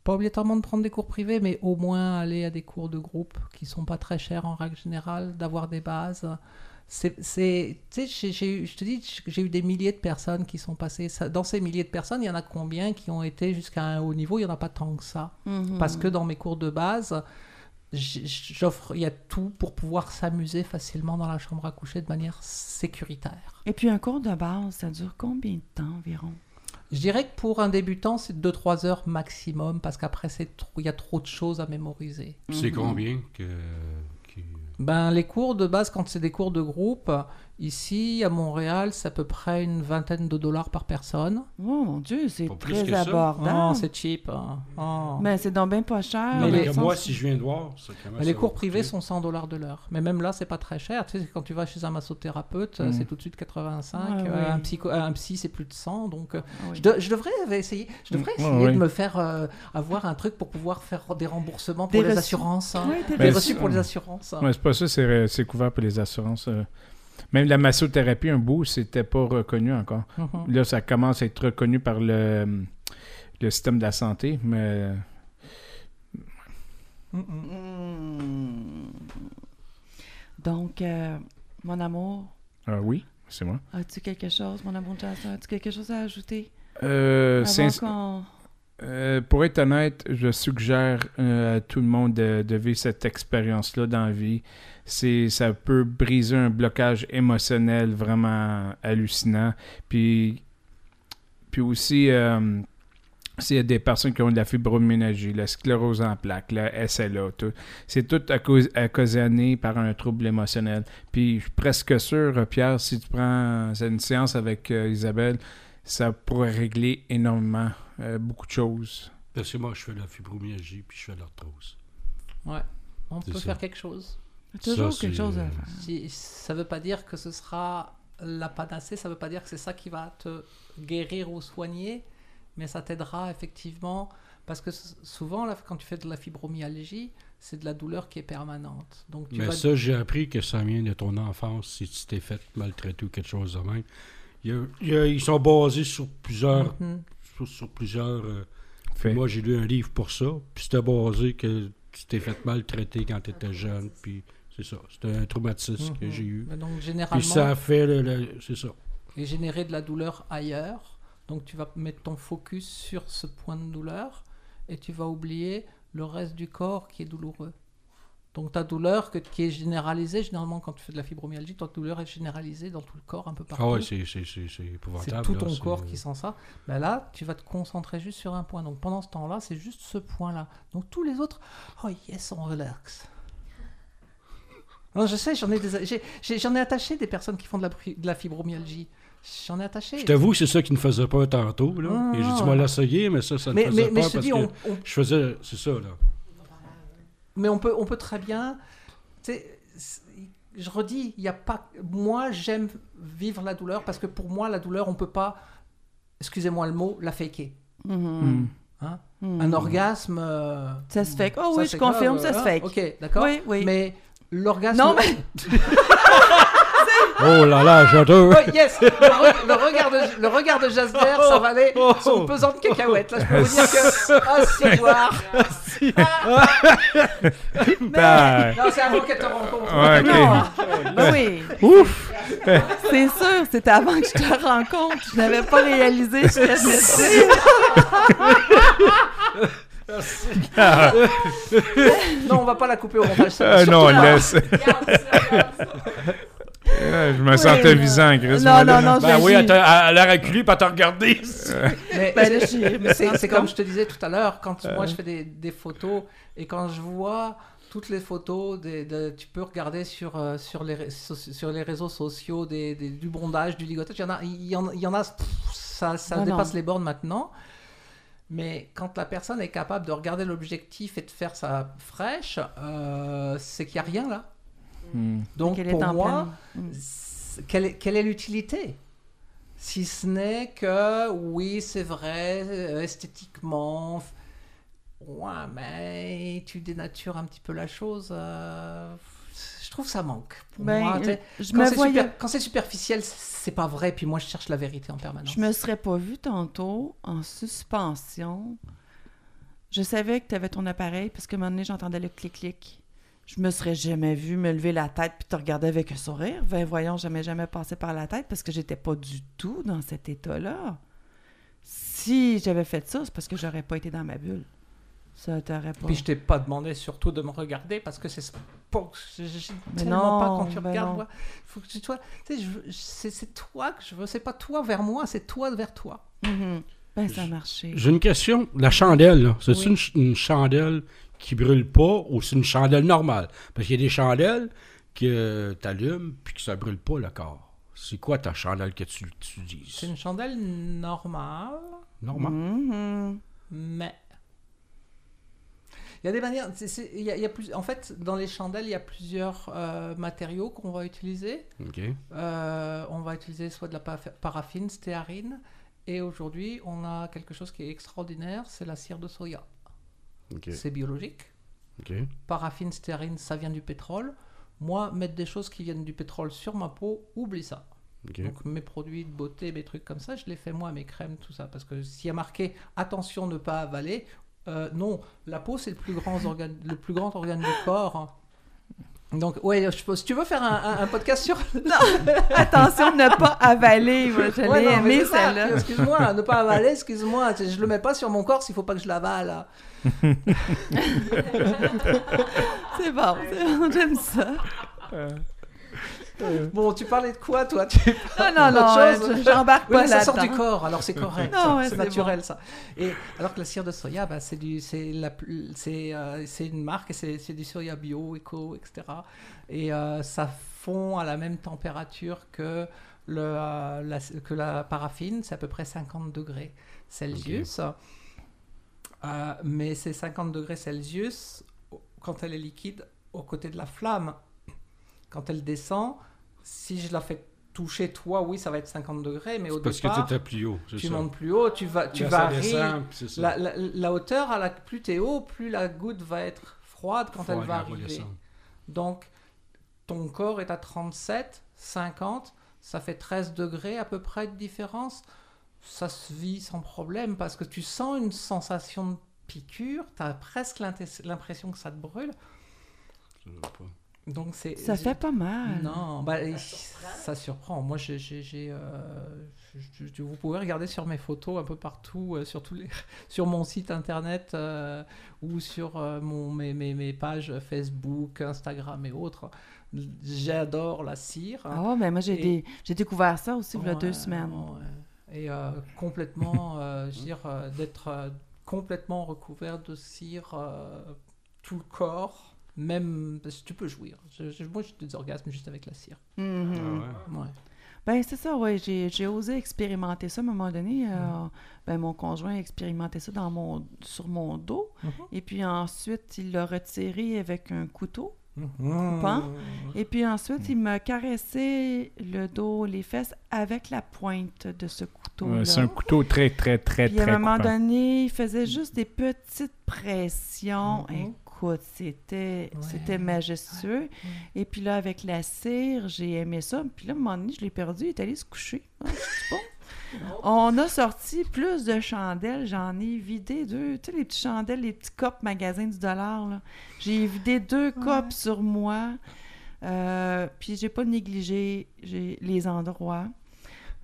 pas obligatoirement de prendre des cours privés, mais au moins aller à des cours de groupe qui sont pas très chers en règle générale, d'avoir des bases. C'est, tu sais, je te dis, j'ai eu des milliers de personnes qui sont passées. ça- Dans ces milliers de personnes, il y en a combien qui ont été jusqu'à un haut niveau? Il y en a pas tant que ça. apprendre. Parce Mhm. que dans mes cours de base, j'offre, il y a tout pour pouvoir s'amuser facilement dans la chambre à coucher de manière sécuritaire. Et puis un cours de base, ça dure combien de temps environ? Je dirais que pour un débutant, c'est 2-3 heures maximum parce qu'après, c'est trop- il y a trop de choses à mémoriser. C'est Mhm. combien que. qui- Ben, les cours de base, quand c'est des cours de groupe, ici à Montréal, c'est à peu près une vingtaine de dollars par personne. Oh mon Dieu, c'est Pas plus très que ça. abordable. Oh, c'est cheap. hein. Oh. Mais c'est donc bien pas cher. Non, Mais mais les- que dans le moi, si je viens de voir, ça commence Mais les cours coûter? privés sont 100 dollars de l'heure. Mais même là, c'est pas très cher. Tu sais, quand tu vas chez un massothérapeute, Mm. c'est tout de suite 85. Ouais, Euh, ouais. un, psycho, un psy, c'est plus de 100. Donc, euh, Ah oui. je, de- je devrais essayer, je devrais Mm. Ouais, essayer ouais. de me faire euh, avoir un truc pour pouvoir faire des remboursements pour Des les reçus. assurances. hein. Ouais, t'es Des Ben, reçus c'est- pour les assurances. Ouais, c'est pas ça, c'est c'est couvert pour les assurances. euh. Même la massothérapie, un bout, c'était pas reconnu encore. Mhm. Là, ça commence à être reconnu par le, le système de la santé, mais Mhm. Hmm. Donc, euh, mon amour, ah oui, c'est moi. as-tu quelque chose, mon amour Jasper, as-tu quelque chose à ajouter? Euh, avant euh, pour être honnête, je suggère euh, à tout le monde de, de vivre cette expérience-là dans la vie. C'est, ça peut briser un blocage émotionnel vraiment hallucinant. Puis, puis aussi, euh, s'il y a des personnes qui ont de la fibromyalgie, la sclérose en plaques, la SLA, tout, c'est tout à cause- occasionné par un trouble émotionnel. Puis je suis presque sûr, Pierre, si tu prends une séance avec euh, Isabelle, ça pourrait régler énormément euh, beaucoup de choses. Parce que moi, je fais de la fibromyalgie puis je fais de l'arthrose. Ouais. On peut ça. faire quelque chose. Toujours Ça, quelque chose à faire. Si, ça veut pas dire que ce sera la panacée, ça veut pas dire que c'est ça qui va te guérir ou soigner, mais ça t'aidera effectivement parce que souvent, là, quand tu fais de la fibromyalgie, c'est de la douleur qui est permanente. Donc, tu Mais vas... ça, j'ai appris que ça vient de ton enfance, si tu t'es fait maltraiter ou quelque chose de même. Il y a- il y a- ils sont basés sur plusieurs. Mhm. sur, sur plusieurs euh, Fait. Moi, j'ai lu un livre pour ça. Puis c'était basé que tu t'es fait maltraiter quand tu étais jeune. Puis c'est ça. C'était un traumatisme que Mhm. j'ai eu. Mais Donc, Puis ça a fait le. le- c'est ça. et générer de la douleur ailleurs. Donc tu vas mettre ton focus sur ce point de douleur et tu vas oublier le reste du corps qui est douloureux. Donc ta douleur que, qui est généralisée, généralement quand tu fais de la fibromyalgie, ta douleur est généralisée dans tout le corps, un peu partout. Ah ouais, c'est, c'est, c'est, c'est c'est épouvantable. tout ton c'est- corps qui sent ça. Ben là, tu vas te concentrer juste sur un point. Donc pendant ce temps-là, c'est juste ce point-là. Donc tous les autres, oh yes, on relaxe. Non, je sais, j'en ai, des- j'ai- j'ai- j'en ai attaché des personnes qui font de la, bri- de la fibromyalgie. J'en ai attaché. Je t'avoue, c'est ça qui ne faisait pas tantôt. Là. Ah. Et j'ai dit, moi, l'essayer, mais ça, ça ne mais, faisait mais, mais pas je te parce dis, que on, on- je faisais. C'est ça, là. mais on peut, on peut très bien. tu sais, c'est- je redis, il y a pas. Moi, j'aime vivre la douleur parce que pour moi, la douleur, on peut pas. Excusez-moi le mot, la faker. Mhm. Hmm. Hein? Mhm. Un orgasme. euh, Ça se fait. Oh ça, oui, c'est je confirme, grave, ça se hein? fait. Ok, d'accord. Oui, oui. Mais l'orgasme. Non, mais Oh là là, j'adore. Oui, yes! Le, re- le regard de, le regard de Jasper, ça valait Oh. son pesant de cacahuètes. Là, je peux vous dire que. Ah, si, voir! Ah, Non, c'est avant qu'elle te rencontre. ouais, non. Ben oui. Ouf! C'est sûr, c'était avant que je te rencontre. Je n'avais pas réalisé ce Non, on va pas la couper au montage. Surtout non, là. laisse. Je me sentais visant, Chris. Non, non, non, Ben oui, elle, a reculé, puis elle t'a regardé. Mais Ben c'est comme je te disais tout à l'heure, quand moi je fais des, des photos et quand je vois toutes les photos, des, de- tu peux regarder sur, euh, sur, les, ré- so- sur les réseaux sociaux des, des- du bondage, du ligotage, il y en a, il y en, il y en a pff, ça, ça Non, dépasse non. les bornes maintenant. Mais quand la personne est capable de regarder l'objectif et de faire sa fraîche, euh, c'est qu'il n'y a rien là. Hmm. Donc qu'elle est pour moi, Mm. c'est- quelle est, quelle est l'utilité? Si ce n'est que, oui, c'est vrai, euh, esthétiquement, ouais, mais tu dénatures un petit peu la chose. euh, trouve que ça manque. Pour Ben, moi, tu sais. je quand c'est voyais. super- quand c'est superficiel, c'est pas vrai. Puis moi, je cherche la vérité en permanence. Je me serais pas vue tantôt en suspension. Je savais que tu avais ton appareil parce que un moment donné, j'entendais le clic-clic. Je me serais jamais vue me lever la tête puis te regarder avec un sourire. Ben voyons, jamais jamais passé par la tête parce que j'étais pas du tout dans cet état-là. Si j'avais fait ça, c'est parce que j'aurais pas été dans ma bulle. Ça t'aurait pas. Puis je t'ai pas demandé surtout de me regarder parce que c'est pas Mais tellement pas non, quand tu ben regardes. moi. Faut que tu toi, c'est c'est toi que je veux. C'est pas toi vers moi, c'est toi vers toi. Mhm. Ben ça a marché. J'ai une question. La chandelle, c'est Oui. une, ch- une chandelle qui brûle pas ou c'est une chandelle normale? Parce qu'il y a des chandelles que tu allumes puis que ça brûle pas le corps. C'est quoi ta chandelle que tu, tu utilises? C'est une chandelle normale, Normal. Mhm. mais il y a des manières. c'est- c'est- il y a- il y a plus, en fait, dans les chandelles, il y a plusieurs euh, matériaux qu'on va utiliser. Euh, on va utiliser soit de la pa- paraffine, stéarine, et aujourd'hui, on a quelque chose qui est extraordinaire, c'est la cire de soya. OK. C'est biologique. OK. paraffine, stérine, ça vient du pétrole. Moi, mettre des choses qui viennent du pétrole sur ma peau, oublie ça. Donc mes produits de beauté, mes trucs comme ça, je les fais moi, mes crèmes, tout ça. Parce que s'il y a marqué attention ne pas avaler, euh, non, la peau c'est le plus grand organe, le plus grand organe du corps. Donc ouais, je si tu veux faire un, un- un podcast sur Attention de ne pas avaler. Moi, je Ouais, non, ça. celle-là. Excuse-moi, ne pas avaler, excuse-moi. Je le mets pas sur mon corps s'il faut pas que je l'avale. C'est bon, c'est bon, j'aime ça. Bon, tu parlais de quoi, toi? Tu... Non, non, non, euh, j'embarque Oui, pas mais ça sort du corps, alors c'est correct. Ouais, c'est c'est naturel, ça. Et alors que la cire de soya, bah, c'est du, c'est la, plus- c'est, euh, c'est une marque, et c'est, c'est du soya bio, éco, etc. Et euh, ça fond à la même température que le, euh, la, que la paraffine, c'est à peu près 50 degrés Celsius. Euh, mais c'est 50 degrés Celsius quand elle est liquide, aux côtés de la flamme. Quand elle descend, si je la fais toucher toi, oui, ça va être 50 degrés, mais au Parce que départ, tu plus haut, c'est tu ça. montes plus haut, tu vas, tu varies. descend. La, la- la hauteur, à la, plus t'es haut, plus la goutte va être froide quand elle va arriver. Donc, ton corps est à 37, 50, ça fait 13 degrés à peu près de différence. Ça se vit sans problème parce que tu sens une sensation de piqûre, tu as presque l'impression que ça te brûle. Va pas. Donc, c'est. Ça fait pas mal. Non, bah, ça surprend. Moi, j'ai, euh, vous pouvez regarder sur mes photos un peu partout, euh, sur, tous les, sur mon site internet euh, ou sur euh, mon, mes, mes, mes pages Facebook, Instagram et autres. J'adore la cire. Ah ouais, ben moi, j'ai Et- des- j'ai découvert ça aussi il y a deux semaines. ouais. Et complètement, je veux dire, d'être complètement recouvert de cire tout le corps, même parce que tu peux jouir. Je- je- moi, j'ai des orgasmes juste avec la cire. Mhm. Ah ouais. Ouais. Ben, c'est ça, oui. J'ai, j'ai osé expérimenter ça à un moment donné. euh, ben, mon conjoint a expérimenté ça dans mon, sur mon dos. Mhm. Et puis ensuite, il l'a retiré avec un couteau. Mhm. Pas? Et puis ensuite, il m'a caressé le dos, les fesses avec la pointe de ce couteau-là. Ouais, c'est un couteau très, très, très, Puis à très un moment coupant. donné, il faisait juste des petites pressions. Mhm. Écoute, c'était, Ouais. c'était majestueux. Et puis là, avec la cire, j'ai aimé ça. Puis là, à un moment donné, je l'ai perdu. Il est allé se coucher. Ah, c'est bon. On a sorti plus de chandelles. J'en ai vidé deux. Tu sais, les petits chandelles, les petits copes magasin du dollar. là. J'ai vidé deux copes sur moi. Euh, puis j'ai pas négligé j'ai les endroits.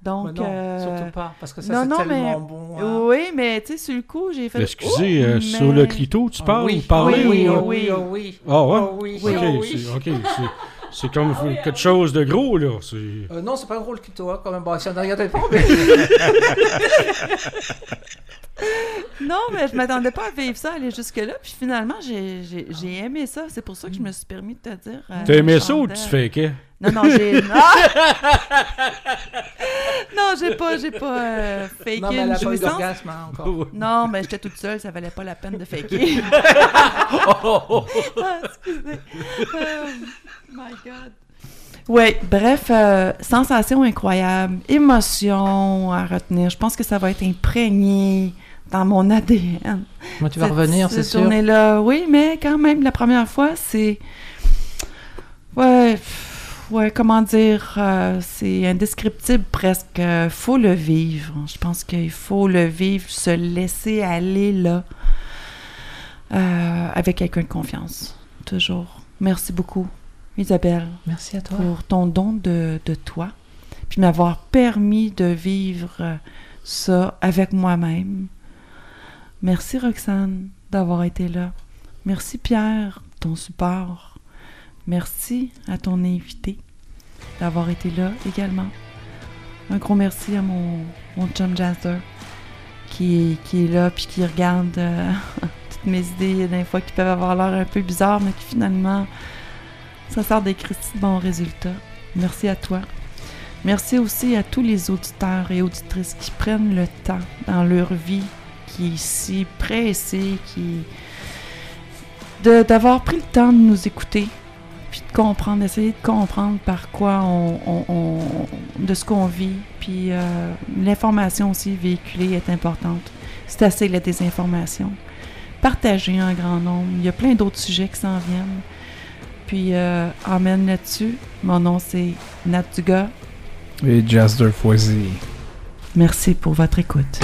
Donc, Mais non, euh, surtout pas, parce que ça, non, c'est non, tellement mais- bon. hein. oui, mais tu sais, sur le coup, j'ai fait. Excusez, Oh, euh, mais- sur le clito, tu Ah parles oui, parler oui, ou- oh oui. oui, oh oui. Ah ouais? Oh oui, Oui. Ok, oh oui. c'est, ok, c'est, c'est comme quelque chose de gros, là. Euh, non, c'est pas un gros le clito, hein, quand même. Bon, si on ne regardait pas, mais... Non, mais je m'attendais pas à vivre ça, aller jusque-là. Puis finalement, j'ai, aimé ça. C'est pour ça que je me suis permis de te dire. euh, T'as aimé ça ou tu fakais? Non, non, j'ai. Ah! non, j'ai pas, j'ai pas euh, faké non, mais elle une a pas eu jouissance. d'orgasme, hein, encore. Non, mais j'étais toute seule, ça valait pas la peine de faker. ah, excusez. Oh my God. Oui, bref, euh, sensation incroyable, émotion à retenir. Je pense que ça va être imprégné dans mon ADN. Moi, tu vas Cette- revenir, c'est cette sûr. journée-là, oui, mais quand même, la première fois, c'est. Ouais, pff, ouais, comment dire, euh, c'est indescriptible presque. Euh, faut le vivre. Je pense qu'il faut le vivre, se laisser aller là, euh, avec quelqu'un de confiance. Toujours. Merci beaucoup, Isabelle, Merci à toi. pour ton don de, de toi, puis m'avoir permis de vivre ça avec moi-même. Merci Roxane d'avoir été là. Merci Pierre, ton support. Merci à ton invité d'avoir été là également. Un gros merci à mon, mon chum Jazzer qui, est- qui est là puis qui regarde euh, toutes mes idées des fois qui peuvent avoir l'air un peu bizarres, mais qui finalement ça sort des Christy de bons résultats. Merci à toi. Merci aussi à tous les auditeurs et auditrices qui prennent le temps dans leur vie, qui est si pressée, qui d'avoir pris le temps de nous écouter, puis de comprendre, d'essayer de comprendre par quoi on, on- on- de ce qu'on vit, puis euh, l'information aussi véhiculée est importante. C'est assez la désinformation. Partagez un grand nombre. Il y a plein d'autres sujets qui s'en viennent. Puis, euh, là-dessus. Mon nom, c'est Nat Dugas. Et Jazz de Foisy. Merci pour votre écoute.